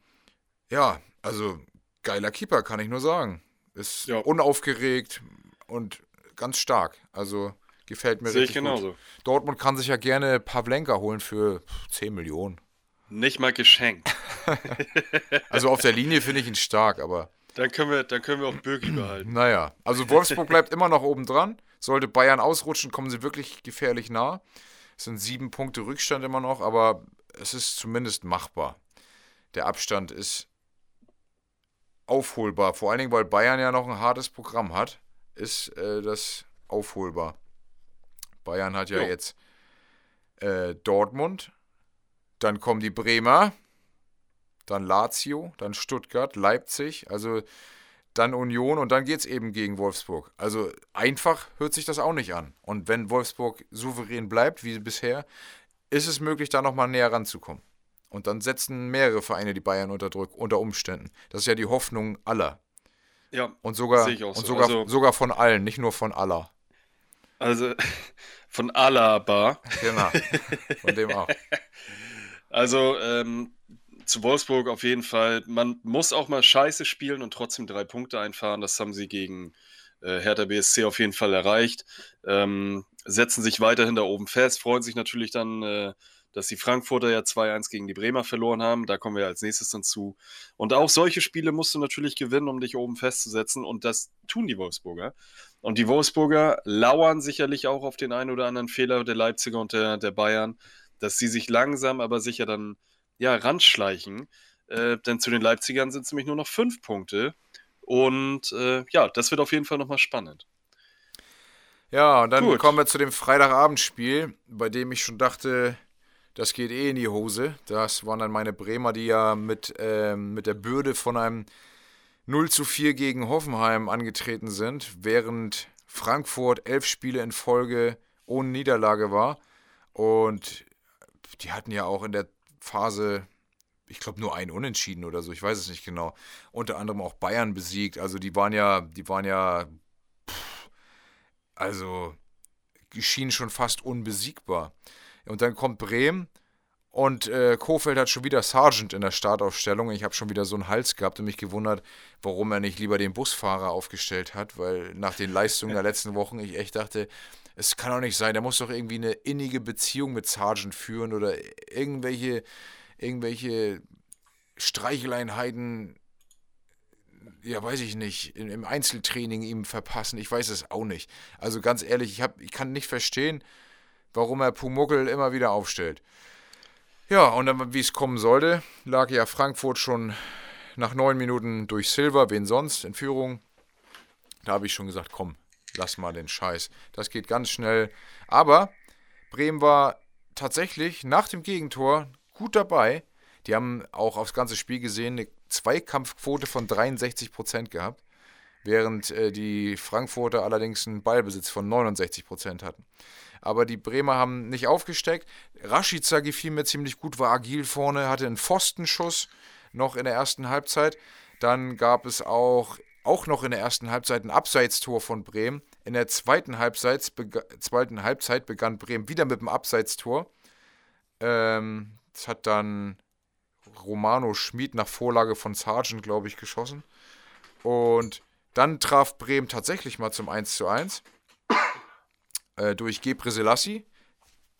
Ja, also geiler Keeper, kann ich nur sagen. Ist Ja. unaufgeregt und ganz stark. Also gefällt mir Sehe ich richtig genauso. gut. Dortmund kann sich ja gerne Pavlenka holen für 10 Millionen. Nicht mal geschenkt. Also auf der Linie finde ich ihn stark, aber Dann können wir, dann können wir auch Birki behalten. naja. Also Wolfsburg bleibt immer noch oben dran. Sollte Bayern ausrutschen, kommen sie wirklich gefährlich nah. Es sind sieben Punkte Rückstand immer noch, aber es ist zumindest machbar. Der Abstand ist aufholbar. Vor allen Dingen, weil Bayern ja noch ein hartes Programm hat, ist äh, das aufholbar. Bayern hat ja Jo. jetzt äh, Dortmund, dann kommen die Bremer, dann Lazio, dann Stuttgart, Leipzig, also dann Union und dann geht es eben gegen Wolfsburg. Also einfach hört sich das auch nicht an. Und wenn Wolfsburg souverän bleibt, wie bisher, ist es möglich, da nochmal näher ranzukommen. Und dann setzen mehrere Vereine die Bayern unter Druck, unter Umständen. Das ist ja die Hoffnung aller. Ja, Und sogar, Sehe ich auch und so. sogar, Also- sogar von allen, nicht nur von aller. Also von Alaba. Genau. Von dem auch. Also ähm, zu Wolfsburg auf jeden Fall. Man muss auch mal Scheiße spielen und trotzdem drei Punkte einfahren. Das haben sie gegen äh, Hertha BSC auf jeden Fall erreicht. Ähm, setzen sich weiterhin da oben fest, freuen sich natürlich dann, äh, dass die Frankfurter ja 2-1 gegen die Bremer verloren haben. Da kommen wir als nächstes dann zu. Und auch solche Spiele musst du natürlich gewinnen, um dich oben festzusetzen. Und das tun die Wolfsburger. Und die Wolfsburger lauern sicherlich auch auf den einen oder anderen Fehler der Leipziger und der, der Bayern, dass sie sich langsam aber sicher dann ja, ranschleichen. Äh, denn zu den Leipzigern sind es nämlich nur noch fünf Punkte. Und äh, ja, das wird auf jeden Fall nochmal spannend. Ja, und dann Gut. kommen wir zu dem Freitagabendspiel, bei dem ich schon dachte, das geht eh in die Hose. Das waren dann meine Bremer, die ja mit, ähm, mit der Bürde von einem 0 zu 4 gegen Hoffenheim angetreten sind, während Frankfurt elf Spiele in Folge ohne Niederlage war. Und die hatten ja auch in der Phase, ich glaube, nur ein Unentschieden oder so, ich weiß es nicht genau. Unter anderem auch Bayern besiegt. Also die waren ja, die waren ja, pff, also schien schon fast unbesiegbar. Und dann kommt Bremen und äh, Kofeld hat schon wieder Sargent in der Startaufstellung. Ich habe schon wieder so einen Hals gehabt und mich gewundert, warum er nicht lieber den Busfahrer aufgestellt hat, weil nach den Leistungen der letzten Wochen ich echt dachte, es kann doch nicht sein, der muss doch irgendwie eine innige Beziehung mit Sargent führen oder irgendwelche, irgendwelche Streicheleinheiten, ja, weiß ich nicht, im im Einzeltraining ihm verpassen. Ich weiß es auch nicht. Also ganz ehrlich, ich, hab, ich kann nicht verstehen, warum er Pumuckel immer wieder aufstellt. Ja, und dann, wie es kommen sollte, lag ja Frankfurt schon nach neun Minuten durch Silver, wen sonst, in Führung. Da habe ich schon gesagt, komm, lass mal den Scheiß. Das geht ganz schnell. Aber Bremen war tatsächlich nach dem Gegentor gut dabei. Die haben auch aufs ganze Spiel gesehen eine Zweikampfquote von 63% gehabt, während äh, die Frankfurter allerdings einen Ballbesitz von 69% hatten. Aber die Bremer haben nicht aufgesteckt. Rashica gefiel mir ziemlich gut, war agil vorne, hatte einen Pfostenschuss noch in der ersten Halbzeit. Dann gab es auch, auch noch in der ersten Halbzeit ein Abseitstor von Bremen. In der zweiten Halbzeit, zweiten Halbzeit begann Bremen wieder mit dem Abseitstor. Ähm, das hat dann Romano Schmid nach Vorlage von Sargent, glaube ich, geschossen. Und dann traf Bremen tatsächlich mal zum 1 zu 1 äh, durch Gebre Selassie.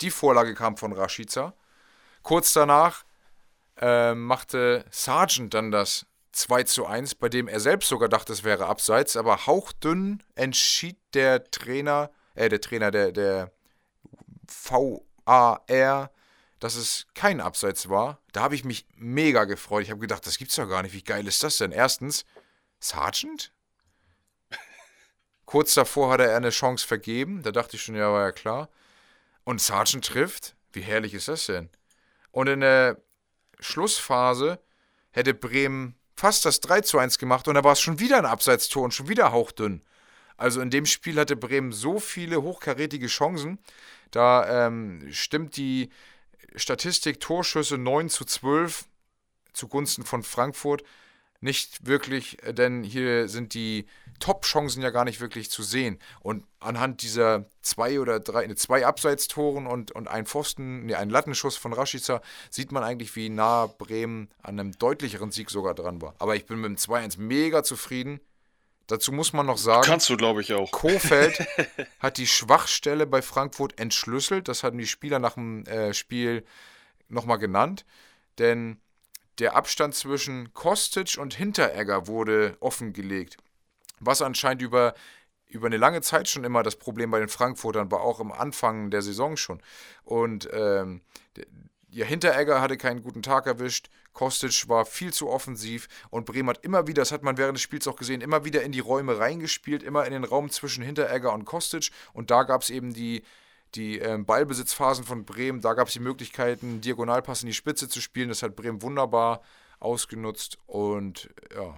Die Vorlage kam von Rashica. Kurz danach äh, machte Sargent dann das 2 zu 1, bei dem er selbst sogar dachte, es wäre abseits, aber hauchdünn entschied der Trainer, äh, der Trainer, der, der VAR, dass es kein Abseits war. Da habe ich mich mega gefreut. Ich habe gedacht, das gibt's doch gar nicht. Wie geil ist das denn? Erstens, Sargent? Kurz davor hatte er eine Chance vergeben. Da dachte ich schon, ja, war ja klar. Und Sargent trifft? Wie herrlich ist das denn? Und in der Schlussphase hätte Bremen fast das 3 zu 1 gemacht und da war es schon wieder ein Abseitstor und schon wieder hauchdünn. Also in dem Spiel hatte Bremen so viele hochkarätige Chancen. Da ähm, stimmt die Statistik Torschüsse 9 zu 12 zugunsten von Frankfurt nicht wirklich, äh, denn hier sind die Top-Chancen ja gar nicht wirklich zu sehen. Und anhand dieser zwei oder drei, ne, zwei Abseitstoren und, und ein Pfosten, nee, ein Lattenschuss von Rashica, sieht man eigentlich, wie nah Bremen an einem deutlicheren Sieg sogar dran war. Aber ich bin mit dem 2-1 mega zufrieden. Dazu muss man noch sagen, Kannst du, glaube ich, auch. Kofeld hat die Schwachstelle bei Frankfurt entschlüsselt. Das hatten die Spieler nach dem äh, Spiel nochmal genannt. Denn der Abstand zwischen Kostic und Hinteregger wurde offengelegt. Was anscheinend über, über eine lange Zeit schon immer das Problem bei den Frankfurtern war, auch am Anfang der Saison schon. Und ähm, ja, Hinteregger hatte keinen guten Tag erwischt. Kostic war viel zu offensiv und Bremen hat immer wieder, das hat man während des Spiels auch gesehen, immer wieder in die Räume reingespielt, immer in den Raum zwischen Hinteregger und Kostic. Und da gab es eben die, die ähm, Ballbesitzphasen von Bremen. Da gab es die Möglichkeiten, Diagonalpass in die Spitze zu spielen. Das hat Bremen wunderbar ausgenutzt. Und ja,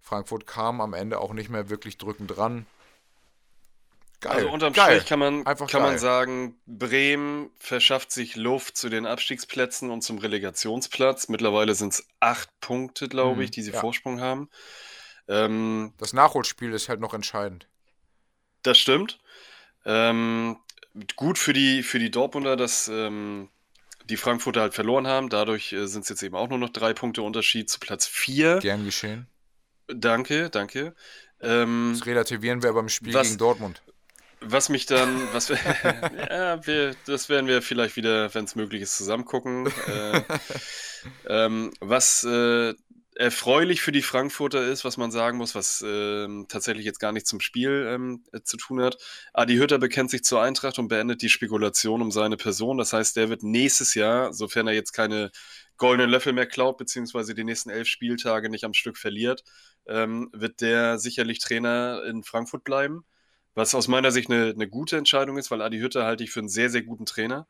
Frankfurt kam am Ende auch nicht mehr wirklich drückend dran. Geil. Also unterm geil. Strich kann man, Einfach kann man sagen, Bremen verschafft sich Luft zu den Abstiegsplätzen und zum Relegationsplatz. Mittlerweile sind es acht Punkte, glaube mhm, ich, die sie ja. Vorsprung haben. Ähm, das Nachholspiel ist halt noch entscheidend. Das stimmt. Ähm, gut für die, für die Dortmunder, dass ähm, die Frankfurter halt verloren haben. Dadurch äh, sind es jetzt eben auch nur noch drei Punkte Unterschied zu Platz vier. Gern geschehen. Danke, danke. Ähm, das relativieren wir beim Spiel was, gegen Dortmund. Was mich dann, was wir, ja, wir, das werden wir vielleicht wieder, wenn es möglich ist, zusammen gucken. äh, ähm, was äh, erfreulich für die Frankfurter ist, was man sagen muss, was äh, tatsächlich jetzt gar nicht zum Spiel ähm, äh, zu tun hat. Adi Hütter bekennt sich zur Eintracht und beendet die Spekulation um seine Person. Das heißt, der wird nächstes Jahr, sofern er jetzt keine goldenen Löffel mehr klaut, beziehungsweise die nächsten elf Spieltage nicht am Stück verliert, ähm, wird der sicherlich Trainer in Frankfurt bleiben. Was aus meiner Sicht eine, eine gute Entscheidung ist, weil Adi Hütter halte ich für einen sehr, sehr guten Trainer.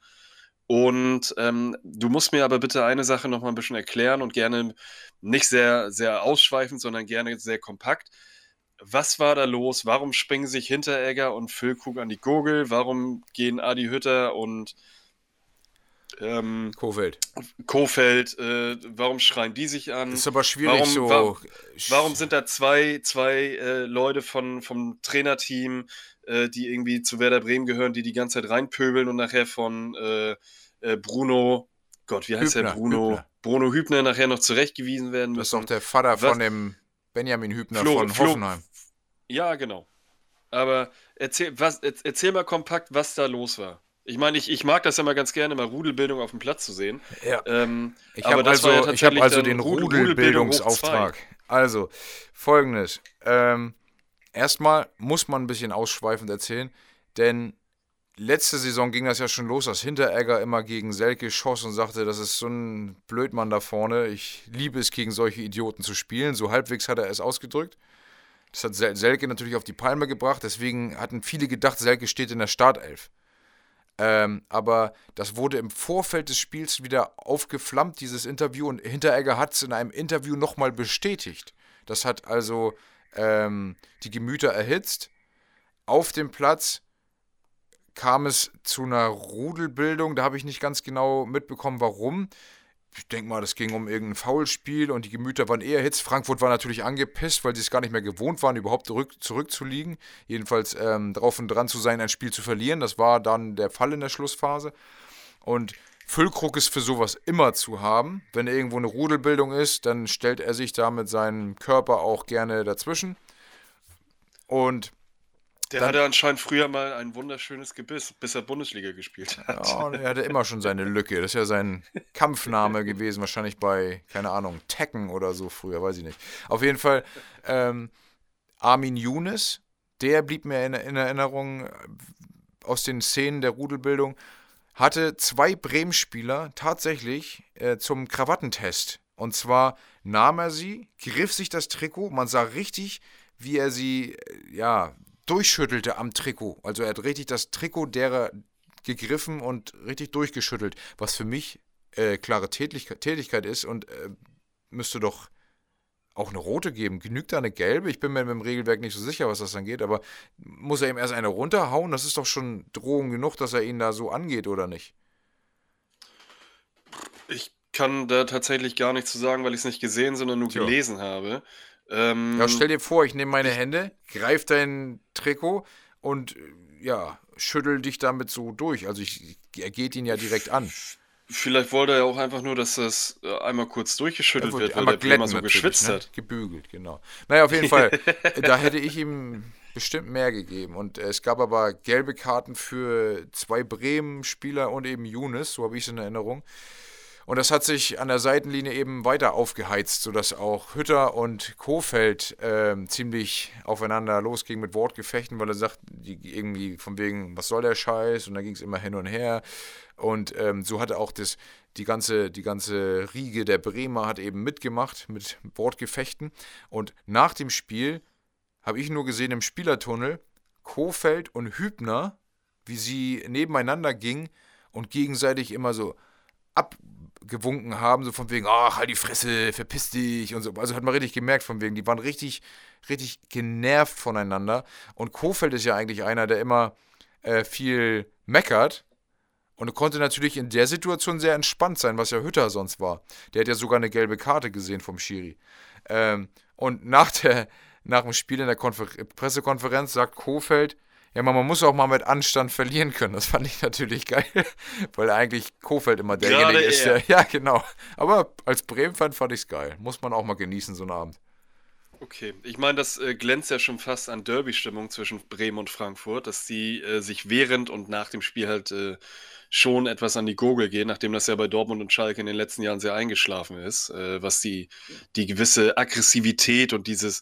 Und ähm, du musst mir aber bitte eine Sache noch mal ein bisschen erklären und gerne nicht sehr, sehr ausschweifend, sondern gerne sehr kompakt. Was war da los? Warum springen sich Hinteregger und Füllkrug an die Gurgel? Warum gehen Adi Hütter und ähm, Kofeld. Kofeld, äh, warum schreien die sich an? Das ist aber schwierig warum, so. Warum, warum, sind da zwei, zwei äh, Leute von, vom Trainerteam, äh, die irgendwie zu Werder Bremen gehören, die die ganze Zeit reinpöbeln und nachher von äh, Bruno, Gott, wie heißt Hübner, der Bruno? Hübner. Bruno Hübner nachher noch zurechtgewiesen werden müssen. Das ist doch der Vater Was? von dem Benjamin Hübner Flo, von Hoffenheim. Flo, ja, genau. Aber erzähl, was, erzähl mal kompakt, was da los war. Ich meine, ich, ich mag das ja mal ganz gerne, mal Rudelbildung auf dem Platz zu sehen. Ja. Ähm, ich habe also, ja hab also den Rudelbildungsauftrag. Also, folgendes. Ähm, erstmal muss man ein bisschen ausschweifend erzählen, denn letzte Saison ging das ja schon los, dass Hinteregger immer gegen Selke schoss und sagte, das ist so ein Blödmann da vorne. Ich liebe es, gegen solche Idioten zu spielen. So halbwegs hat er es ausgedrückt. Das hat Selke natürlich auf die Palme gebracht. Deswegen hatten viele gedacht, Selke steht in der Startelf. Ähm, aber das wurde im Vorfeld des Spiels wieder aufgeflammt, dieses Interview. Und Hinteregger hat es in einem Interview nochmal bestätigt. Das hat also ähm, die Gemüter erhitzt. Auf dem Platz kam es zu einer Rudelbildung. Da habe ich nicht ganz genau mitbekommen, warum ich denke mal, das ging um irgendein Foulspiel und die Gemüter waren eher Hits. Frankfurt war natürlich angepisst, weil sie es gar nicht mehr gewohnt waren, überhaupt zurück, zurückzuliegen. Jedenfalls ähm, drauf und dran zu sein, ein Spiel zu verlieren. Das war dann der Fall in der Schlussphase. Und Füllkrug ist für sowas immer zu haben. Wenn irgendwo eine Rudelbildung ist, dann stellt er sich da mit seinem Körper auch gerne dazwischen. Und der dann, hatte anscheinend früher mal ein wunderschönes Gebiss, bis er Bundesliga gespielt hat. Ja, er hatte immer schon seine Lücke. Das ist ja sein Kampfname gewesen, wahrscheinlich bei, keine Ahnung, Tekken oder so früher, weiß ich nicht. Auf jeden Fall, ähm, Armin Younes, der blieb mir in, in Erinnerung äh, aus den Szenen der Rudelbildung, hatte zwei Bremen-Spieler tatsächlich äh, zum Krawattentest. Und zwar nahm er sie, griff sich das Trikot, man sah richtig, wie er sie, äh, ja, durchschüttelte am Trikot. Also er hat richtig das Trikot derer gegriffen und richtig durchgeschüttelt, was für mich äh, klare Tätigkeit, Tätigkeit ist und äh, müsste doch auch eine rote geben. Genügt da eine gelbe? Ich bin mir mit dem Regelwerk nicht so sicher, was das angeht, aber muss er ihm erst eine runterhauen? Das ist doch schon Drohung genug, dass er ihn da so angeht, oder nicht? Ich kann da tatsächlich gar nichts zu sagen, weil ich es nicht gesehen, sondern nur Tja. gelesen habe. Ähm, ja, stell dir vor, ich nehme meine Hände, greif dein Trikot und ja, schüttel dich damit so durch. Also ich, er geht ihn ja direkt an. Vielleicht wollte er auch einfach nur, dass das äh, einmal kurz durchgeschüttelt wird, weil der Bremer so natürlich, geschwitzt ne? hat. Gebügelt, genau. Naja, auf jeden Fall, da hätte ich ihm bestimmt mehr gegeben. Und äh, es gab aber gelbe Karten für zwei Bremen-Spieler und eben Younes, so habe ich es in Erinnerung. Und das hat sich an der Seitenlinie eben weiter aufgeheizt, sodass auch Hütter und Kofeld ähm, ziemlich aufeinander losgingen mit Wortgefechten, weil er sagt, die irgendwie von wegen, was soll der Scheiß? Und dann ging es immer hin und her. Und ähm, so hatte auch das, die, ganze, die ganze Riege der Bremer hat eben mitgemacht mit Wortgefechten. Und nach dem Spiel habe ich nur gesehen im Spielertunnel Kofeld und Hübner, wie sie nebeneinander gingen und gegenseitig immer so abgewunken haben, so von wegen, ach, halt die Fresse, verpiss dich und so. Also hat man richtig gemerkt von wegen, die waren richtig, richtig genervt voneinander. Und Kofeld ist ja eigentlich einer, der immer äh, viel meckert und konnte natürlich in der Situation sehr entspannt sein, was ja Hütter sonst war. Der hat ja sogar eine gelbe Karte gesehen vom Schiri. Ähm, und nach, der, nach dem Spiel in der Konfer Pressekonferenz sagt Kofeld, ja, man muss auch mal mit Anstand verlieren können. Das fand ich natürlich geil, weil eigentlich Kofeld immer derjenige Gerade ist, er. der. Ja, genau. Aber als Bremen-Fan fand ich es geil. Muss man auch mal genießen, so einen Abend. Okay, ich meine, das äh, glänzt ja schon fast an Derby-Stimmung zwischen Bremen und Frankfurt, dass die äh, sich während und nach dem Spiel halt äh, schon etwas an die Gurgel gehen, nachdem das ja bei Dortmund und Schalke in den letzten Jahren sehr eingeschlafen ist, äh, was die, die gewisse Aggressivität und dieses,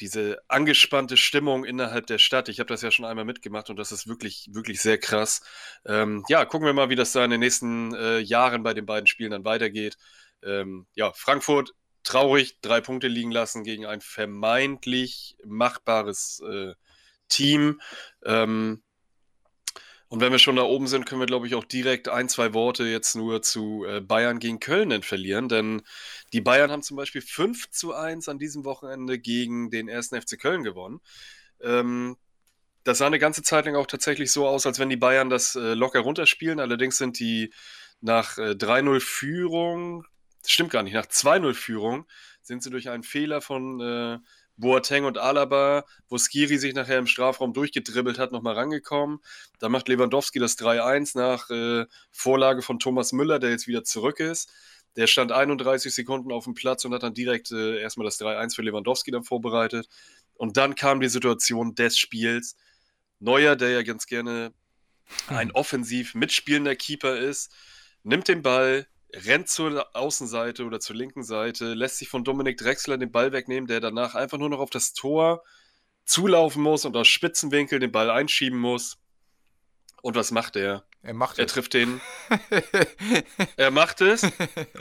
diese angespannte Stimmung innerhalb der Stadt, ich habe das ja schon einmal mitgemacht und das ist wirklich, wirklich sehr krass. Ähm, ja, gucken wir mal, wie das da in den nächsten äh, Jahren bei den beiden Spielen dann weitergeht. Ähm, ja, Frankfurt traurig drei Punkte liegen lassen gegen ein vermeintlich machbares äh, Team. Ähm, und wenn wir schon da oben sind, können wir, glaube ich, auch direkt ein, zwei Worte jetzt nur zu äh, Bayern gegen Köln verlieren. Denn die Bayern haben zum Beispiel 5 zu 1 an diesem Wochenende gegen den ersten FC Köln gewonnen. Ähm, das sah eine ganze Zeit lang auch tatsächlich so aus, als wenn die Bayern das äh, locker runterspielen. Allerdings sind die nach äh, 3-0 Führung, stimmt gar nicht, nach 2-0 Führung sind sie durch einen Fehler von äh, Boateng und Alaba, wo Skiri sich nachher im Strafraum durchgedribbelt hat, nochmal rangekommen. Da macht Lewandowski das 3-1 nach äh, Vorlage von Thomas Müller, der jetzt wieder zurück ist. Der stand 31 Sekunden auf dem Platz und hat dann direkt äh, erstmal das 3-1 für Lewandowski dann vorbereitet. Und dann kam die Situation des Spiels. Neuer, der ja ganz gerne ein offensiv mitspielender Keeper ist, nimmt den Ball, rennt zur Außenseite oder zur linken Seite, lässt sich von Dominik Drexler den Ball wegnehmen, der danach einfach nur noch auf das Tor zulaufen muss und aus Spitzenwinkel den Ball einschieben muss. Und was macht er? Er macht Er es. trifft den. er macht es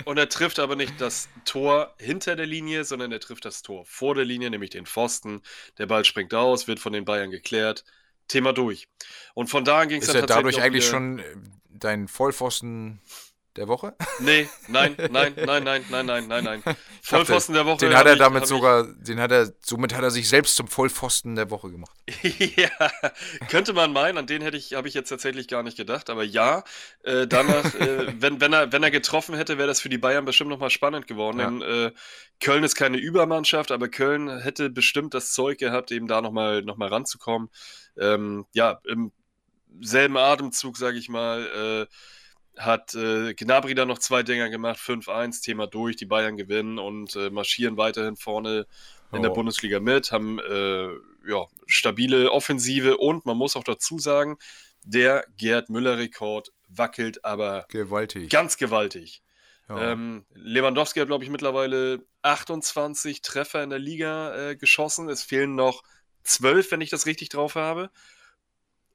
und er trifft aber nicht das Tor hinter der Linie, sondern er trifft das Tor vor der Linie, nämlich den Pfosten. Der Ball springt aus, wird von den Bayern geklärt. Thema durch. Und von da an ging es Ist dann er tatsächlich dadurch eigentlich wieder- schon äh, dein Vollpfosten der Woche? Nee, nein, nein, nein, nein, nein, nein, nein, nein. Vollpfosten der Woche. Den hat er damit ich- sogar, den hat er, somit hat er sich selbst zum Vollpfosten der Woche gemacht. ja, könnte man meinen, an den hätte ich, habe ich jetzt tatsächlich gar nicht gedacht, aber ja, äh, danach, äh, wenn, wenn, er, wenn er getroffen hätte, wäre das für die Bayern bestimmt nochmal spannend geworden. Ja. Denn äh, Köln ist keine Übermannschaft, aber Köln hätte bestimmt das Zeug gehabt, eben da nochmal noch mal ranzukommen. Ähm, ja, im selben Atemzug, sage ich mal, äh, hat äh, Gnabry da noch zwei Dinger gemacht, 5-1, Thema durch, die Bayern gewinnen und äh, marschieren weiterhin vorne in der Oh. Bundesliga mit, haben äh, ja, stabile Offensive und man muss auch dazu sagen, der Gerd Müller-Rekord wackelt aber Gewaltig. ganz gewaltig. ja. Ähm, Lewandowski hat, glaube ich, mittlerweile 28 Treffer in der Liga äh, geschossen. Es fehlen noch 12, wenn ich das richtig drauf habe,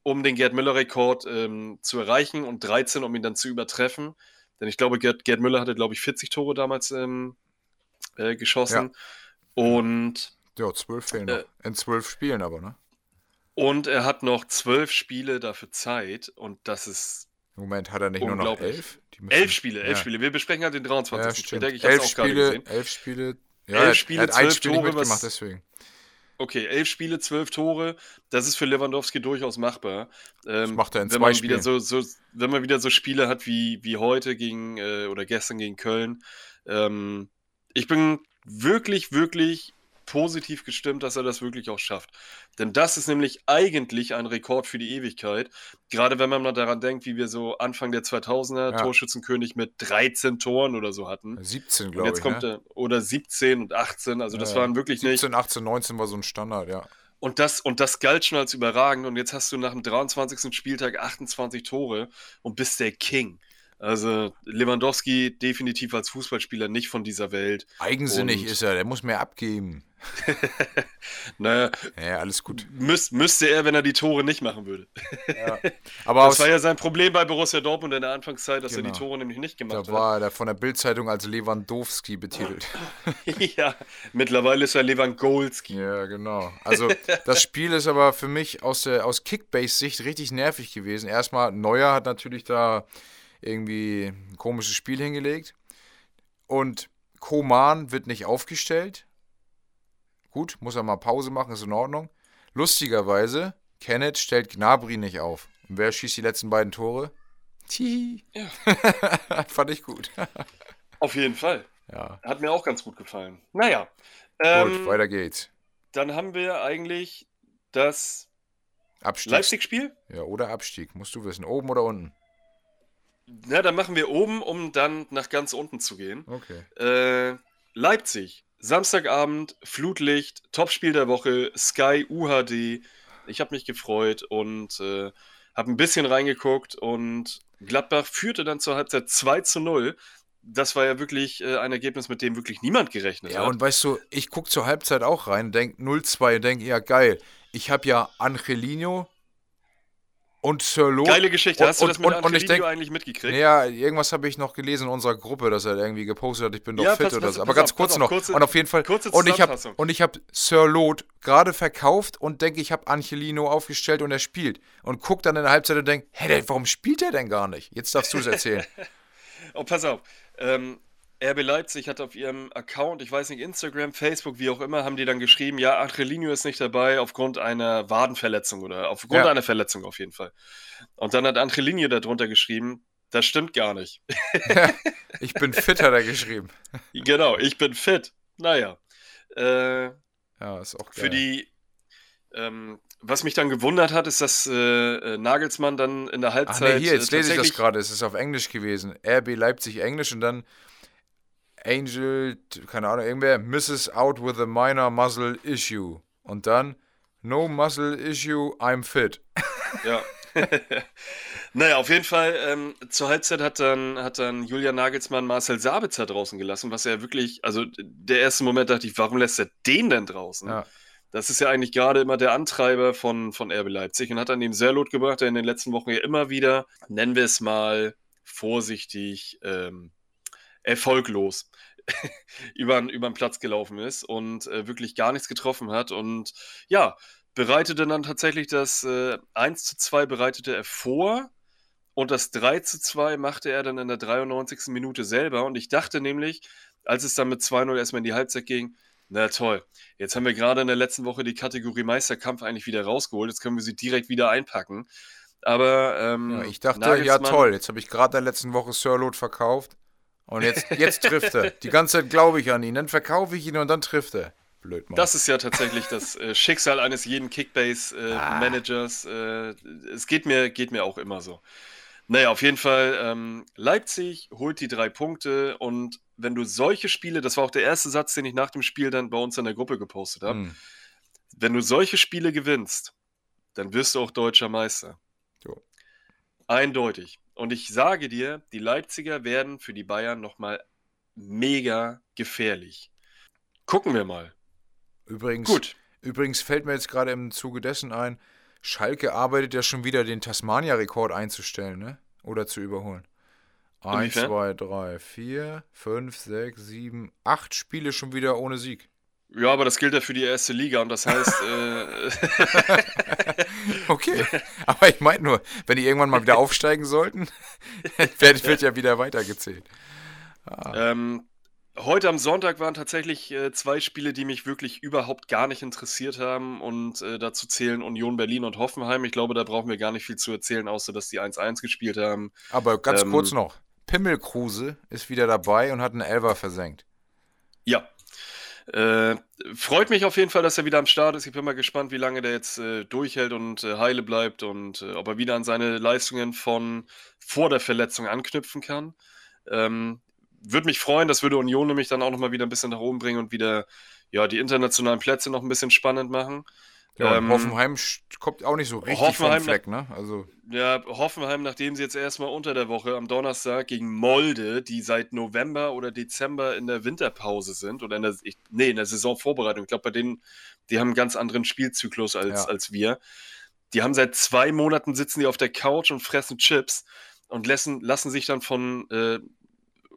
um den Gerd Müller-Rekord ähm, zu erreichen und 13, um ihn dann zu übertreffen. Denn ich glaube, Gerd, Gerd Müller hatte, glaube ich, 40 Tore damals ähm, äh, geschossen. Und, ja, zwölf fehlen äh, noch. In zwölf Spielen aber, ne? und er hat noch zwölf Spiele dafür Zeit. Und das ist Im Moment hat er nicht nur noch elf? Elf Spiele, elf ja. Spiele. Wir besprechen halt den 23. Ja, Spieltag. stimmt. Ich elf, auch gerade Spiele, elf Spiele. Ja, Elf er hat- Spiele, er hat ein Spiel nicht Tore, mitgemacht, was- deswegen. Okay, elf Spiele, zwölf Tore, das ist für Lewandowski durchaus machbar. Ähm, macht er in wenn zwei man wieder Spielen. so, so, wenn man wieder so Spiele hat wie, wie heute gegen äh, oder gestern gegen Köln. Ähm, ich bin wirklich, wirklich positiv gestimmt, dass er das wirklich auch schafft. Denn das ist nämlich eigentlich ein Rekord für die Ewigkeit. Gerade wenn man mal daran denkt, wie wir so Anfang der 2000er Ja. Torschützenkönig mit 13 Toren oder so hatten. 17, Und glaube jetzt ich. kommt ne? er, oder 17 und 18, also das Ja, waren wirklich nicht. 17, 18, 19 war so ein Standard, ja. Und das, und das galt schon als überragend. Und jetzt hast du nach dem 23. Spieltag 28 Tore und bist der King. Also Lewandowski definitiv als Fußballspieler nicht von dieser Welt. Eigensinnig Und- ist er, der muss mehr abgeben. Naja, Ja, alles gut. müß, müsste er, wenn er die Tore nicht machen würde. Aber Das war ja sein Problem bei Borussia Dortmund in der Anfangszeit, dass er Genau. die Tore nämlich nicht gemacht da war er von der Bildzeitung als Lewandowski betitelt. hat. ja, mittlerweile ist er Lewandowski. Ja, genau. Also das Spiel ist aber für mich aus der aus Kickbase-Sicht richtig nervig gewesen. Erstmal, Neuer hat natürlich da irgendwie ein komisches Spiel hingelegt. Und Koman wird nicht aufgestellt. Gut, muss er mal Pause machen, ist in Ordnung. Lustigerweise, Kenneth stellt Gnabry nicht auf. Und wer schießt die letzten beiden Tore? Tihi. Ja. Fand ich gut. Auf jeden Fall. ja. Hat mir auch ganz gut gefallen. Naja. Gut, Ähm, weiter geht's. dann haben wir eigentlich das Abstieg. Leipzig-Spiel. Ja, oder Abstieg, musst du wissen. Oben oder unten? Na, dann machen wir oben, um dann nach ganz unten zu gehen. Okay. Äh, Leipzig, Samstagabend, Flutlicht, Topspiel der Woche, Sky UHD. Ich habe mich gefreut und äh, habe ein bisschen reingeguckt und Gladbach führte dann zur Halbzeit 2 zu 0. Das war ja wirklich äh, ein Ergebnis, mit dem wirklich niemand gerechnet Ja, hat. und weißt du, ich gucke zur Halbzeit auch rein, denk 0-2 und denke, ja geil. Ich habe ja Angelino und Sir Lo. Geile Geschichte. Und- Hast du das und- mit und- und ich denk- eigentlich mitgekriegt? Ja, irgendwas habe ich noch gelesen in unserer Gruppe, dass er irgendwie gepostet hat, ich bin doch Ja, fit pass- oder pass- so. Aber ganz auf, kurz noch. kurze- und auf jeden Fall. kurze und ich habe und habe Sir Lot gerade verkauft und denke, ich habe Angelino aufgestellt und er spielt. Und guck dann in der Halbzeit und denke, hä, warum spielt er denn gar nicht? Jetzt darfst du es erzählen. Oh, pass auf. Ähm, RB Leipzig hat auf ihrem Account, ich weiß nicht, Instagram, Facebook, wie auch immer, haben die dann geschrieben, ja, Angelino ist nicht dabei aufgrund einer Wadenverletzung oder aufgrund Ja. einer Verletzung auf jeden Fall. Und dann hat Angelino darunter geschrieben, das stimmt gar nicht. ich bin fit, hat er geschrieben. genau, ich bin fit. Naja. Äh, Ja, ist auch geil. für die, ähm, was mich dann gewundert hat, ist, dass äh, äh, Nagelsmann dann in der Ach Halbzeit nee, hier, jetzt äh, lese ich das gerade. Es ist auf Englisch gewesen. RB Leipzig Englisch und dann Angel, keine Ahnung, irgendwer, Mrs. Out with a minor muscle issue. Und dann No muscle issue, I'm fit. Ja. naja, auf jeden Fall, ähm, zur Halbzeit hat dann, hat dann Julian Nagelsmann Marcel Sabitzer draußen gelassen, was er wirklich, also der erste Moment dachte ich, warum lässt er den denn draußen? Ja. Das ist ja eigentlich gerade immer der Antreiber von, von RB Leipzig und hat dann den Serlot gebracht, der in den letzten Wochen ja immer wieder, nennen wir es mal vorsichtig, ähm, erfolglos über, über den Platz gelaufen ist und äh, wirklich gar nichts getroffen hat. Und ja, bereitete dann tatsächlich das äh, 1 zu 2 bereitete er vor und das 3 zu 2 machte er dann in der 93. Minute selber. Und ich dachte nämlich, als es dann mit 2-0 erstmal in die Halbzeit ging, na toll, jetzt haben wir gerade in der letzten Woche die Kategorie Meisterkampf eigentlich wieder rausgeholt, jetzt können wir sie direkt wieder einpacken. Aber ähm, Ja, ich dachte, ja Nagelsmann- toll, jetzt habe ich gerade in der letzten Woche Sir Lot verkauft. Und jetzt, jetzt trifft er. Die ganze Zeit glaube ich an ihn. Dann verkaufe ich ihn und dann trifft er. Blöd, Mann. Das ist ja tatsächlich das äh, Schicksal eines jeden Ah. Kickbase-Managers. Äh, es geht mir, geht mir auch immer so. Naja, auf jeden Fall, ähm, Leipzig holt die drei Punkte und wenn du solche Spiele, das war auch der erste Satz, den ich nach dem Spiel dann bei uns in der Gruppe gepostet habe, Hm. wenn du solche Spiele gewinnst, dann wirst du auch deutscher Meister. Jo. Eindeutig. Und ich sage dir, die Leipziger werden für die Bayern nochmal mega gefährlich. Gucken wir mal. Übrigens, Gut. übrigens fällt mir jetzt gerade im Zuge dessen ein, Schalke arbeitet ja schon wieder den Tasmania-Rekord einzustellen, ne? Oder zu überholen. Eins, Inwiefern? zwei, drei, vier, fünf, sechs, sieben, acht Spiele schon wieder ohne Sieg. Ja, aber das gilt ja für die erste Liga und das heißt, äh, Okay, aber ich meine nur, wenn die irgendwann mal wieder aufsteigen sollten, wird, ja wieder weitergezählt. ähm, heute am Sonntag waren tatsächlich äh, zwei Spiele, die mich wirklich überhaupt gar nicht interessiert haben und äh, dazu zählen Union Berlin und Hoffenheim. Ich glaube, da brauchen wir gar nicht viel zu erzählen, außer dass die 1-1 gespielt haben. Aber ganz Ähm, kurz noch, Pimmelkruse ist wieder dabei und hat einen Elfer versenkt. Ja. Äh, freut mich auf jeden Fall, dass er wieder am Start ist. Ich bin mal gespannt, wie lange der jetzt äh, durchhält und äh, heile bleibt und äh, ob er wieder an seine Leistungen von vor der Verletzung anknüpfen kann. Ähm, würde mich freuen, das würde Union nämlich dann auch nochmal wieder ein bisschen nach oben bringen und wieder ja, die internationalen Plätze noch ein bisschen spannend machen. Ja, ähm, Hoffenheim kommt auch nicht so richtig Hoffenheim vom Fleck, ne? Also ja, Hoffenheim, nachdem sie jetzt erstmal unter der Woche am Donnerstag gegen Molde, die seit November oder Dezember in der Winterpause sind oder in der, ich, nee, in der Saisonvorbereitung. Ich glaube, bei denen, die haben einen ganz anderen Spielzyklus als, ja. als wir. Die haben seit zwei Monaten sitzen die auf der Couch und fressen Chips und lassen, lassen sich dann von, äh,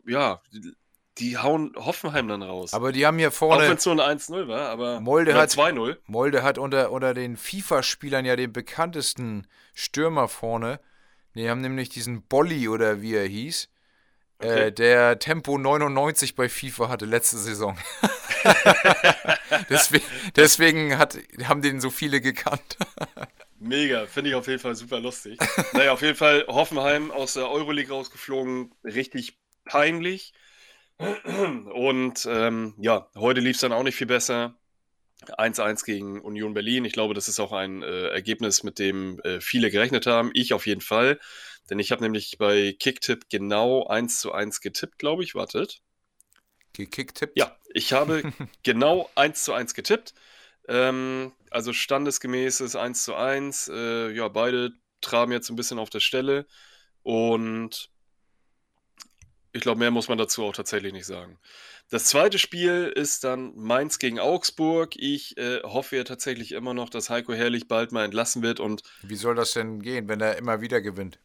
ja, die hauen Hoffenheim dann raus. Aber die haben hier vorne. Auch wenn es nur ein 1-0 war, aber. Molde hat 2-0. Molde hat unter, unter den FIFA-Spielern ja den bekanntesten Stürmer vorne. Die haben nämlich diesen Bolli oder wie er hieß. Äh, okay. Äh, der Tempo 99 bei FIFA hatte letzte Saison. deswegen, deswegen hat, haben den so viele gekannt. Mega, finde ich auf jeden Fall super lustig. naja, auf jeden Fall Hoffenheim aus der Euroleague rausgeflogen, richtig peinlich. Und ähm, ja, heute lief es dann auch nicht viel besser. 1-1 gegen Union Berlin. Ich glaube, das ist auch ein äh, Ergebnis, mit dem äh, viele gerechnet haben. Ich auf jeden Fall. Denn ich habe nämlich bei Kicktipp genau 1 zu 1 getippt, glaube ich. Wartet. Gekicktippt? Ja, ich habe genau 1 zu 1 getippt. Ähm, also standesgemäßes 1 zu 1. Äh, ja, beide traben jetzt ein bisschen auf der Stelle. Und ich glaube, mehr muss man dazu auch tatsächlich nicht sagen. Das zweite Spiel ist dann Mainz gegen Augsburg. Ich äh, hoffe ja tatsächlich immer noch, dass Heiko Herrlich bald mal entlassen wird. Und Wie soll das denn gehen, wenn er immer wieder gewinnt?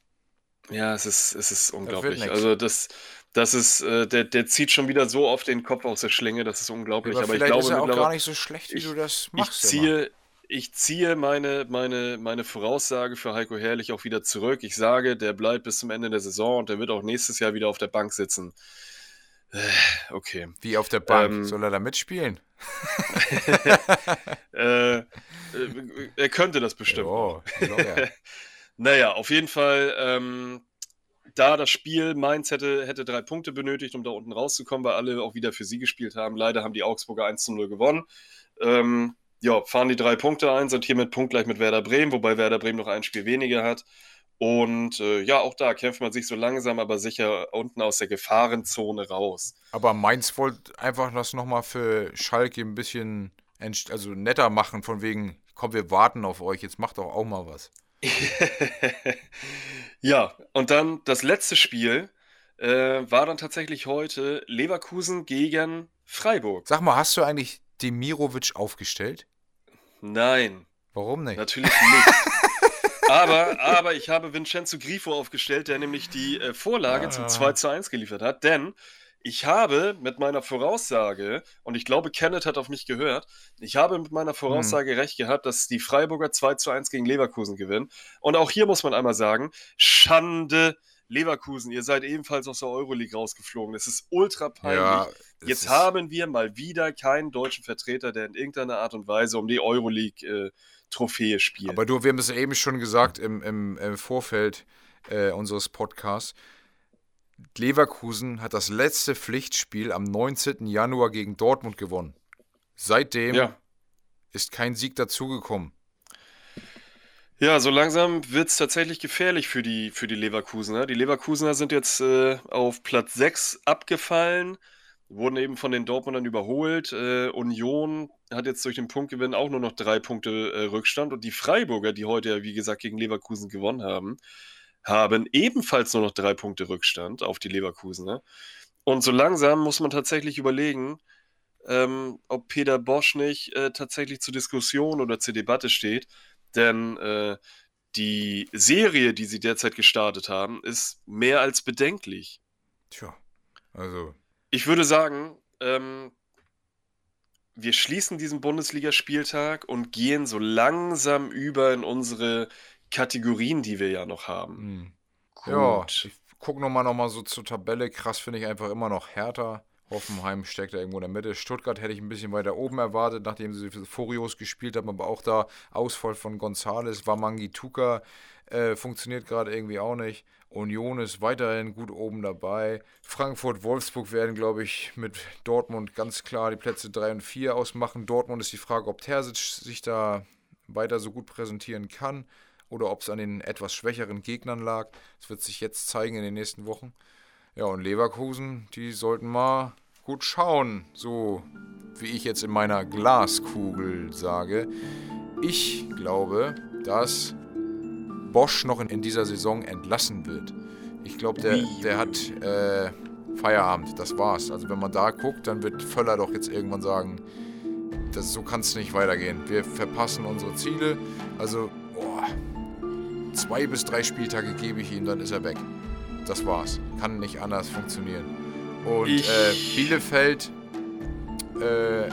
Ja, es ist, es ist unglaublich. Das also das, das ist, äh, der, der zieht schon wieder so auf den Kopf aus der Schlinge, das ist unglaublich. Aber, Aber ich glaube, ist er auch gar nicht so schlecht, wie ich, du das machst. Ich ziehe, ich ziehe meine, meine, meine Voraussage für Heiko Herrlich auch wieder zurück. Ich sage, der bleibt bis zum Ende der Saison und der wird auch nächstes Jahr wieder auf der Bank sitzen. Äh, okay. Wie auf der Bank? Ähm, Soll er da mitspielen? äh, äh, er könnte das bestimmt. Oh, naja, auf jeden Fall, ähm, da das Spiel Mainz hätte, hätte drei Punkte benötigt, um da unten rauszukommen, weil alle auch wieder für sie gespielt haben. Leider haben die Augsburger 1 zu 0 gewonnen. Ähm, ja, fahren die drei Punkte ein, sind hiermit punktgleich mit Werder Bremen, wobei Werder Bremen noch ein Spiel weniger hat. Und äh, ja, auch da kämpft man sich so langsam, aber sicher unten aus der Gefahrenzone raus. Aber Mainz wollte einfach das nochmal für Schalke ein bisschen also netter machen, von wegen, komm, wir warten auf euch, jetzt macht doch auch mal was. ja, und dann das letzte Spiel äh, war dann tatsächlich heute Leverkusen gegen Freiburg. Sag mal, hast du eigentlich Demirovic aufgestellt? Nein. Warum nicht? Natürlich nicht. aber, aber ich habe Vincenzo Grifo aufgestellt, der nämlich die äh, Vorlage ah. zum 2 zu 1 geliefert hat. Denn ich habe mit meiner Voraussage, und ich glaube, Kenneth hat auf mich gehört, ich habe mit meiner Voraussage hm. recht gehabt, dass die Freiburger 2 zu 1 gegen Leverkusen gewinnen. Und auch hier muss man einmal sagen, Schande Leverkusen, ihr seid ebenfalls aus der Euroleague rausgeflogen. Es ist ultra peinlich. Ja, Jetzt haben wir mal wieder keinen deutschen Vertreter, der in irgendeiner Art und Weise um die Euroleague-Trophäe äh, spielt. Aber du, wir haben es eben schon gesagt im, im, im Vorfeld äh, unseres Podcasts. Leverkusen hat das letzte Pflichtspiel am 19. Januar gegen Dortmund gewonnen. Seitdem ja. ist kein Sieg dazugekommen. Ja, so langsam wird es tatsächlich gefährlich für die, für die Leverkusener. Die Leverkusener sind jetzt äh, auf Platz 6 abgefallen, wurden eben von den Dortmundern überholt. Äh, Union hat jetzt durch den Punktgewinn auch nur noch drei Punkte äh, Rückstand. Und die Freiburger, die heute ja, wie gesagt, gegen Leverkusen gewonnen haben, haben ebenfalls nur noch drei Punkte Rückstand auf die Leverkusener. Und so langsam muss man tatsächlich überlegen, ähm, ob Peter Bosch nicht äh, tatsächlich zur Diskussion oder zur Debatte steht denn äh, die Serie, die sie derzeit gestartet haben, ist mehr als bedenklich. Tja, also. Ich würde sagen, ähm, wir schließen diesen Bundesligaspieltag und gehen so langsam über in unsere Kategorien, die wir ja noch haben. Hm. Ja, ich gucke nochmal noch mal so zur Tabelle. Krass finde ich einfach immer noch Hertha. Hoffenheim steckt da irgendwo in der Mitte. Stuttgart hätte ich ein bisschen weiter oben erwartet, nachdem sie Furios gespielt haben, aber auch da Ausfall von Gonzales, Wamangi Tuka äh, funktioniert gerade irgendwie auch nicht. Union ist weiterhin gut oben dabei. Frankfurt, Wolfsburg werden, glaube ich, mit Dortmund ganz klar die Plätze 3 und 4 ausmachen. Dortmund ist die Frage, ob Terzic sich da weiter so gut präsentieren kann oder ob es an den etwas schwächeren Gegnern lag. Das wird sich jetzt zeigen in den nächsten Wochen. Ja, und Leverkusen, die sollten mal gut schauen, so wie ich jetzt in meiner Glaskugel sage. Ich glaube, dass Bosch noch in, dieser Saison entlassen wird. Ich glaube, der, der hat äh, Feierabend, das war's. Also wenn man da guckt, dann wird Völler doch jetzt irgendwann sagen, das, so kann es nicht weitergehen. Wir verpassen unsere Ziele. Also, boah, zwei bis drei Spieltage gebe ich ihm, dann ist er weg. Das war's. Kann nicht anders funktionieren. Und äh, Bielefeld äh,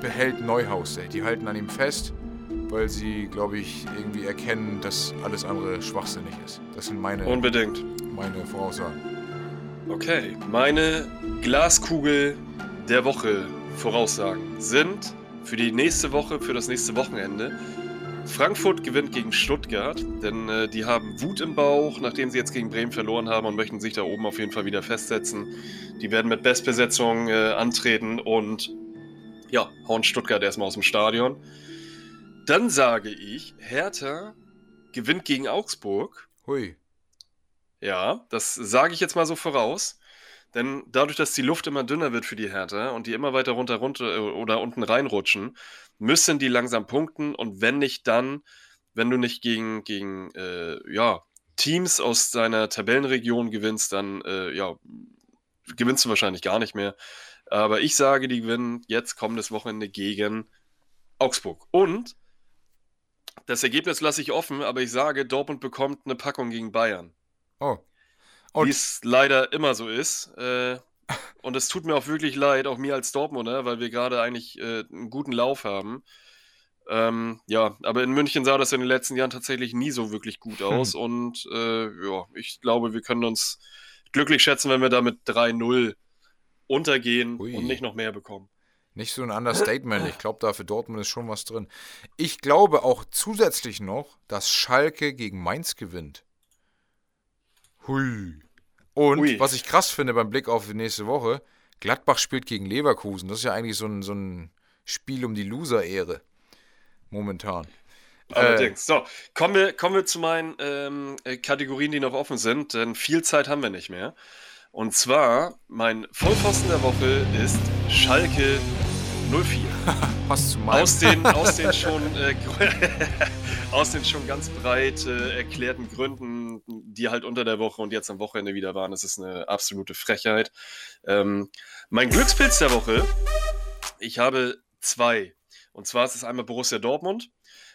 behält Neuhaus. Die halten an ihm fest weil sie, glaube ich, irgendwie erkennen, dass alles andere schwachsinnig ist. Das sind meine, Unbedingt. meine Voraussagen. Okay, meine Glaskugel der Woche Voraussagen sind für die nächste Woche, für das nächste Wochenende. Frankfurt gewinnt gegen Stuttgart, denn äh, die haben Wut im Bauch, nachdem sie jetzt gegen Bremen verloren haben und möchten sich da oben auf jeden Fall wieder festsetzen. Die werden mit Bestbesetzung äh, antreten und ja, hauen Stuttgart erstmal aus dem Stadion. Dann sage ich, Hertha gewinnt gegen Augsburg. Hui. Ja, das sage ich jetzt mal so voraus. Denn dadurch, dass die Luft immer dünner wird für die Hertha und die immer weiter runter, runter äh, oder unten reinrutschen, müssen die langsam punkten. Und wenn nicht dann, wenn du nicht gegen, gegen äh, ja, Teams aus deiner Tabellenregion gewinnst, dann äh, ja, gewinnst du wahrscheinlich gar nicht mehr. Aber ich sage, die gewinnen jetzt kommendes Wochenende gegen Augsburg. Und das Ergebnis lasse ich offen, aber ich sage, Dortmund bekommt eine Packung gegen Bayern. Oh. Wie es leider immer so ist. Äh, und es tut mir auch wirklich leid, auch mir als Dortmunder, weil wir gerade eigentlich äh, einen guten Lauf haben. Ähm, ja, aber in München sah das in den letzten Jahren tatsächlich nie so wirklich gut hm. aus. Hm. Und äh, ja, ich glaube, wir können uns glücklich schätzen, wenn wir da mit 3-0 untergehen Ui. und nicht noch mehr bekommen. Nicht so ein Understatement. Ich glaube, da für Dortmund ist schon was drin. Ich glaube auch zusätzlich noch, dass Schalke gegen Mainz gewinnt. Hui. Und Hui. was ich krass finde beim Blick auf die nächste Woche, Gladbach spielt gegen Leverkusen. Das ist ja eigentlich so ein, so ein Spiel um die Loser-Ehre. Momentan. Allerdings. Äh, so, kommen wir, kommen wir zu meinen ähm, äh, Kategorien, die noch offen sind, denn viel Zeit haben wir nicht mehr. Und zwar, mein Vollpfosten der Woche ist Schalke 04. Passt zu. Aus den, aus den, schon, äh, aus den schon ganz breit äh, erklärten Gründen, die halt unter der Woche und jetzt am Wochenende wieder waren. Das ist eine absolute Frechheit. Ähm, mein Glückspilz der Woche, ich habe zwei. Und zwar ist es einmal Borussia Dortmund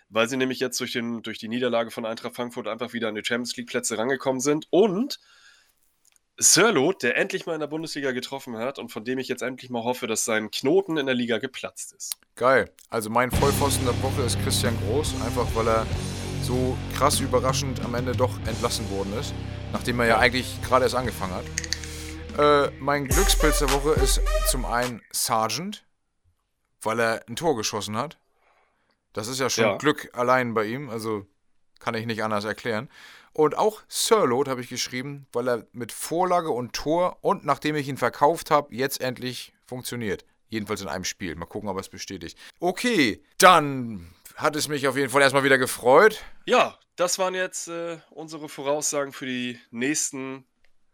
weil sie nämlich jetzt durch, den, durch die Niederlage von Eintracht Frankfurt einfach wieder an die Champions League Plätze rangekommen sind. Und Sirlot, der endlich mal in der Bundesliga getroffen hat und von dem ich jetzt endlich mal hoffe, dass sein Knoten in der Liga geplatzt ist. Geil. Also mein Vollpfosten der Woche ist Christian Groß, einfach weil er so krass überraschend am Ende doch entlassen worden ist, nachdem er ja eigentlich gerade erst angefangen hat. Äh, mein Glückspilz der Woche ist zum einen Sargent, weil er ein Tor geschossen hat. Das ist ja schon ja. Glück allein bei ihm, also kann ich nicht anders erklären. Und auch Sirlot habe ich geschrieben, weil er mit Vorlage und Tor und nachdem ich ihn verkauft habe, jetzt endlich funktioniert. Jedenfalls in einem Spiel. Mal gucken, ob er es bestätigt. Okay, dann hat es mich auf jeden Fall erstmal wieder gefreut. Ja, das waren jetzt äh, unsere Voraussagen für die nächsten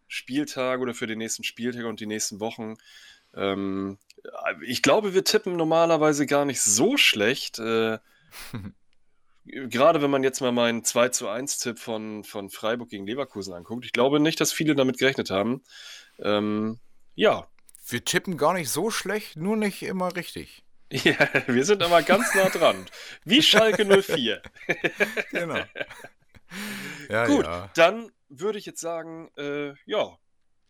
Spieltage oder für den nächsten Spieltag und die nächsten Wochen. Ähm, ich glaube, wir tippen normalerweise gar nicht so schlecht. Äh, gerade wenn man jetzt mal meinen 2 zu 1 Tipp von, von Freiburg gegen Leverkusen anguckt, ich glaube nicht, dass viele damit gerechnet haben. Ähm, ja. Wir tippen gar nicht so schlecht, nur nicht immer richtig. Ja, wir sind aber ganz nah dran. Wie Schalke 04. genau. Ja, Gut, ja. dann würde ich jetzt sagen, äh, ja,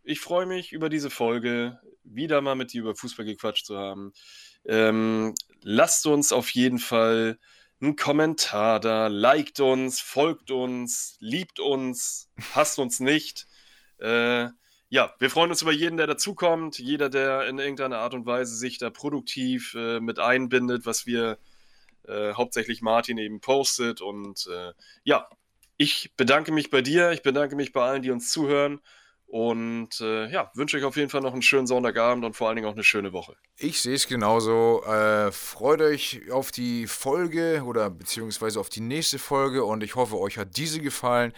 ich freue mich über diese Folge, wieder mal mit dir über Fußball gequatscht zu haben. Ähm, lasst uns auf jeden Fall einen Kommentar da, liked uns, folgt uns, liebt uns, hasst uns nicht. Äh, ja, wir freuen uns über jeden, der dazukommt, jeder, der in irgendeiner Art und Weise sich da produktiv äh, mit einbindet, was wir äh, hauptsächlich Martin eben postet. Und äh, ja, ich bedanke mich bei dir, ich bedanke mich bei allen, die uns zuhören. Und äh, ja, wünsche euch auf jeden Fall noch einen schönen Sonntagabend und vor allen Dingen auch eine schöne Woche. Ich sehe es genauso. Äh, freut euch auf die Folge oder beziehungsweise auf die nächste Folge und ich hoffe, euch hat diese gefallen.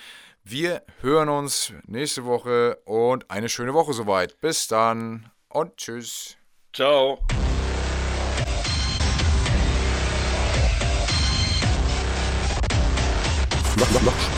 Wir hören uns nächste Woche und eine schöne Woche soweit. Bis dann und tschüss. Ciao. Flach, Flachspiel hochgewinnen.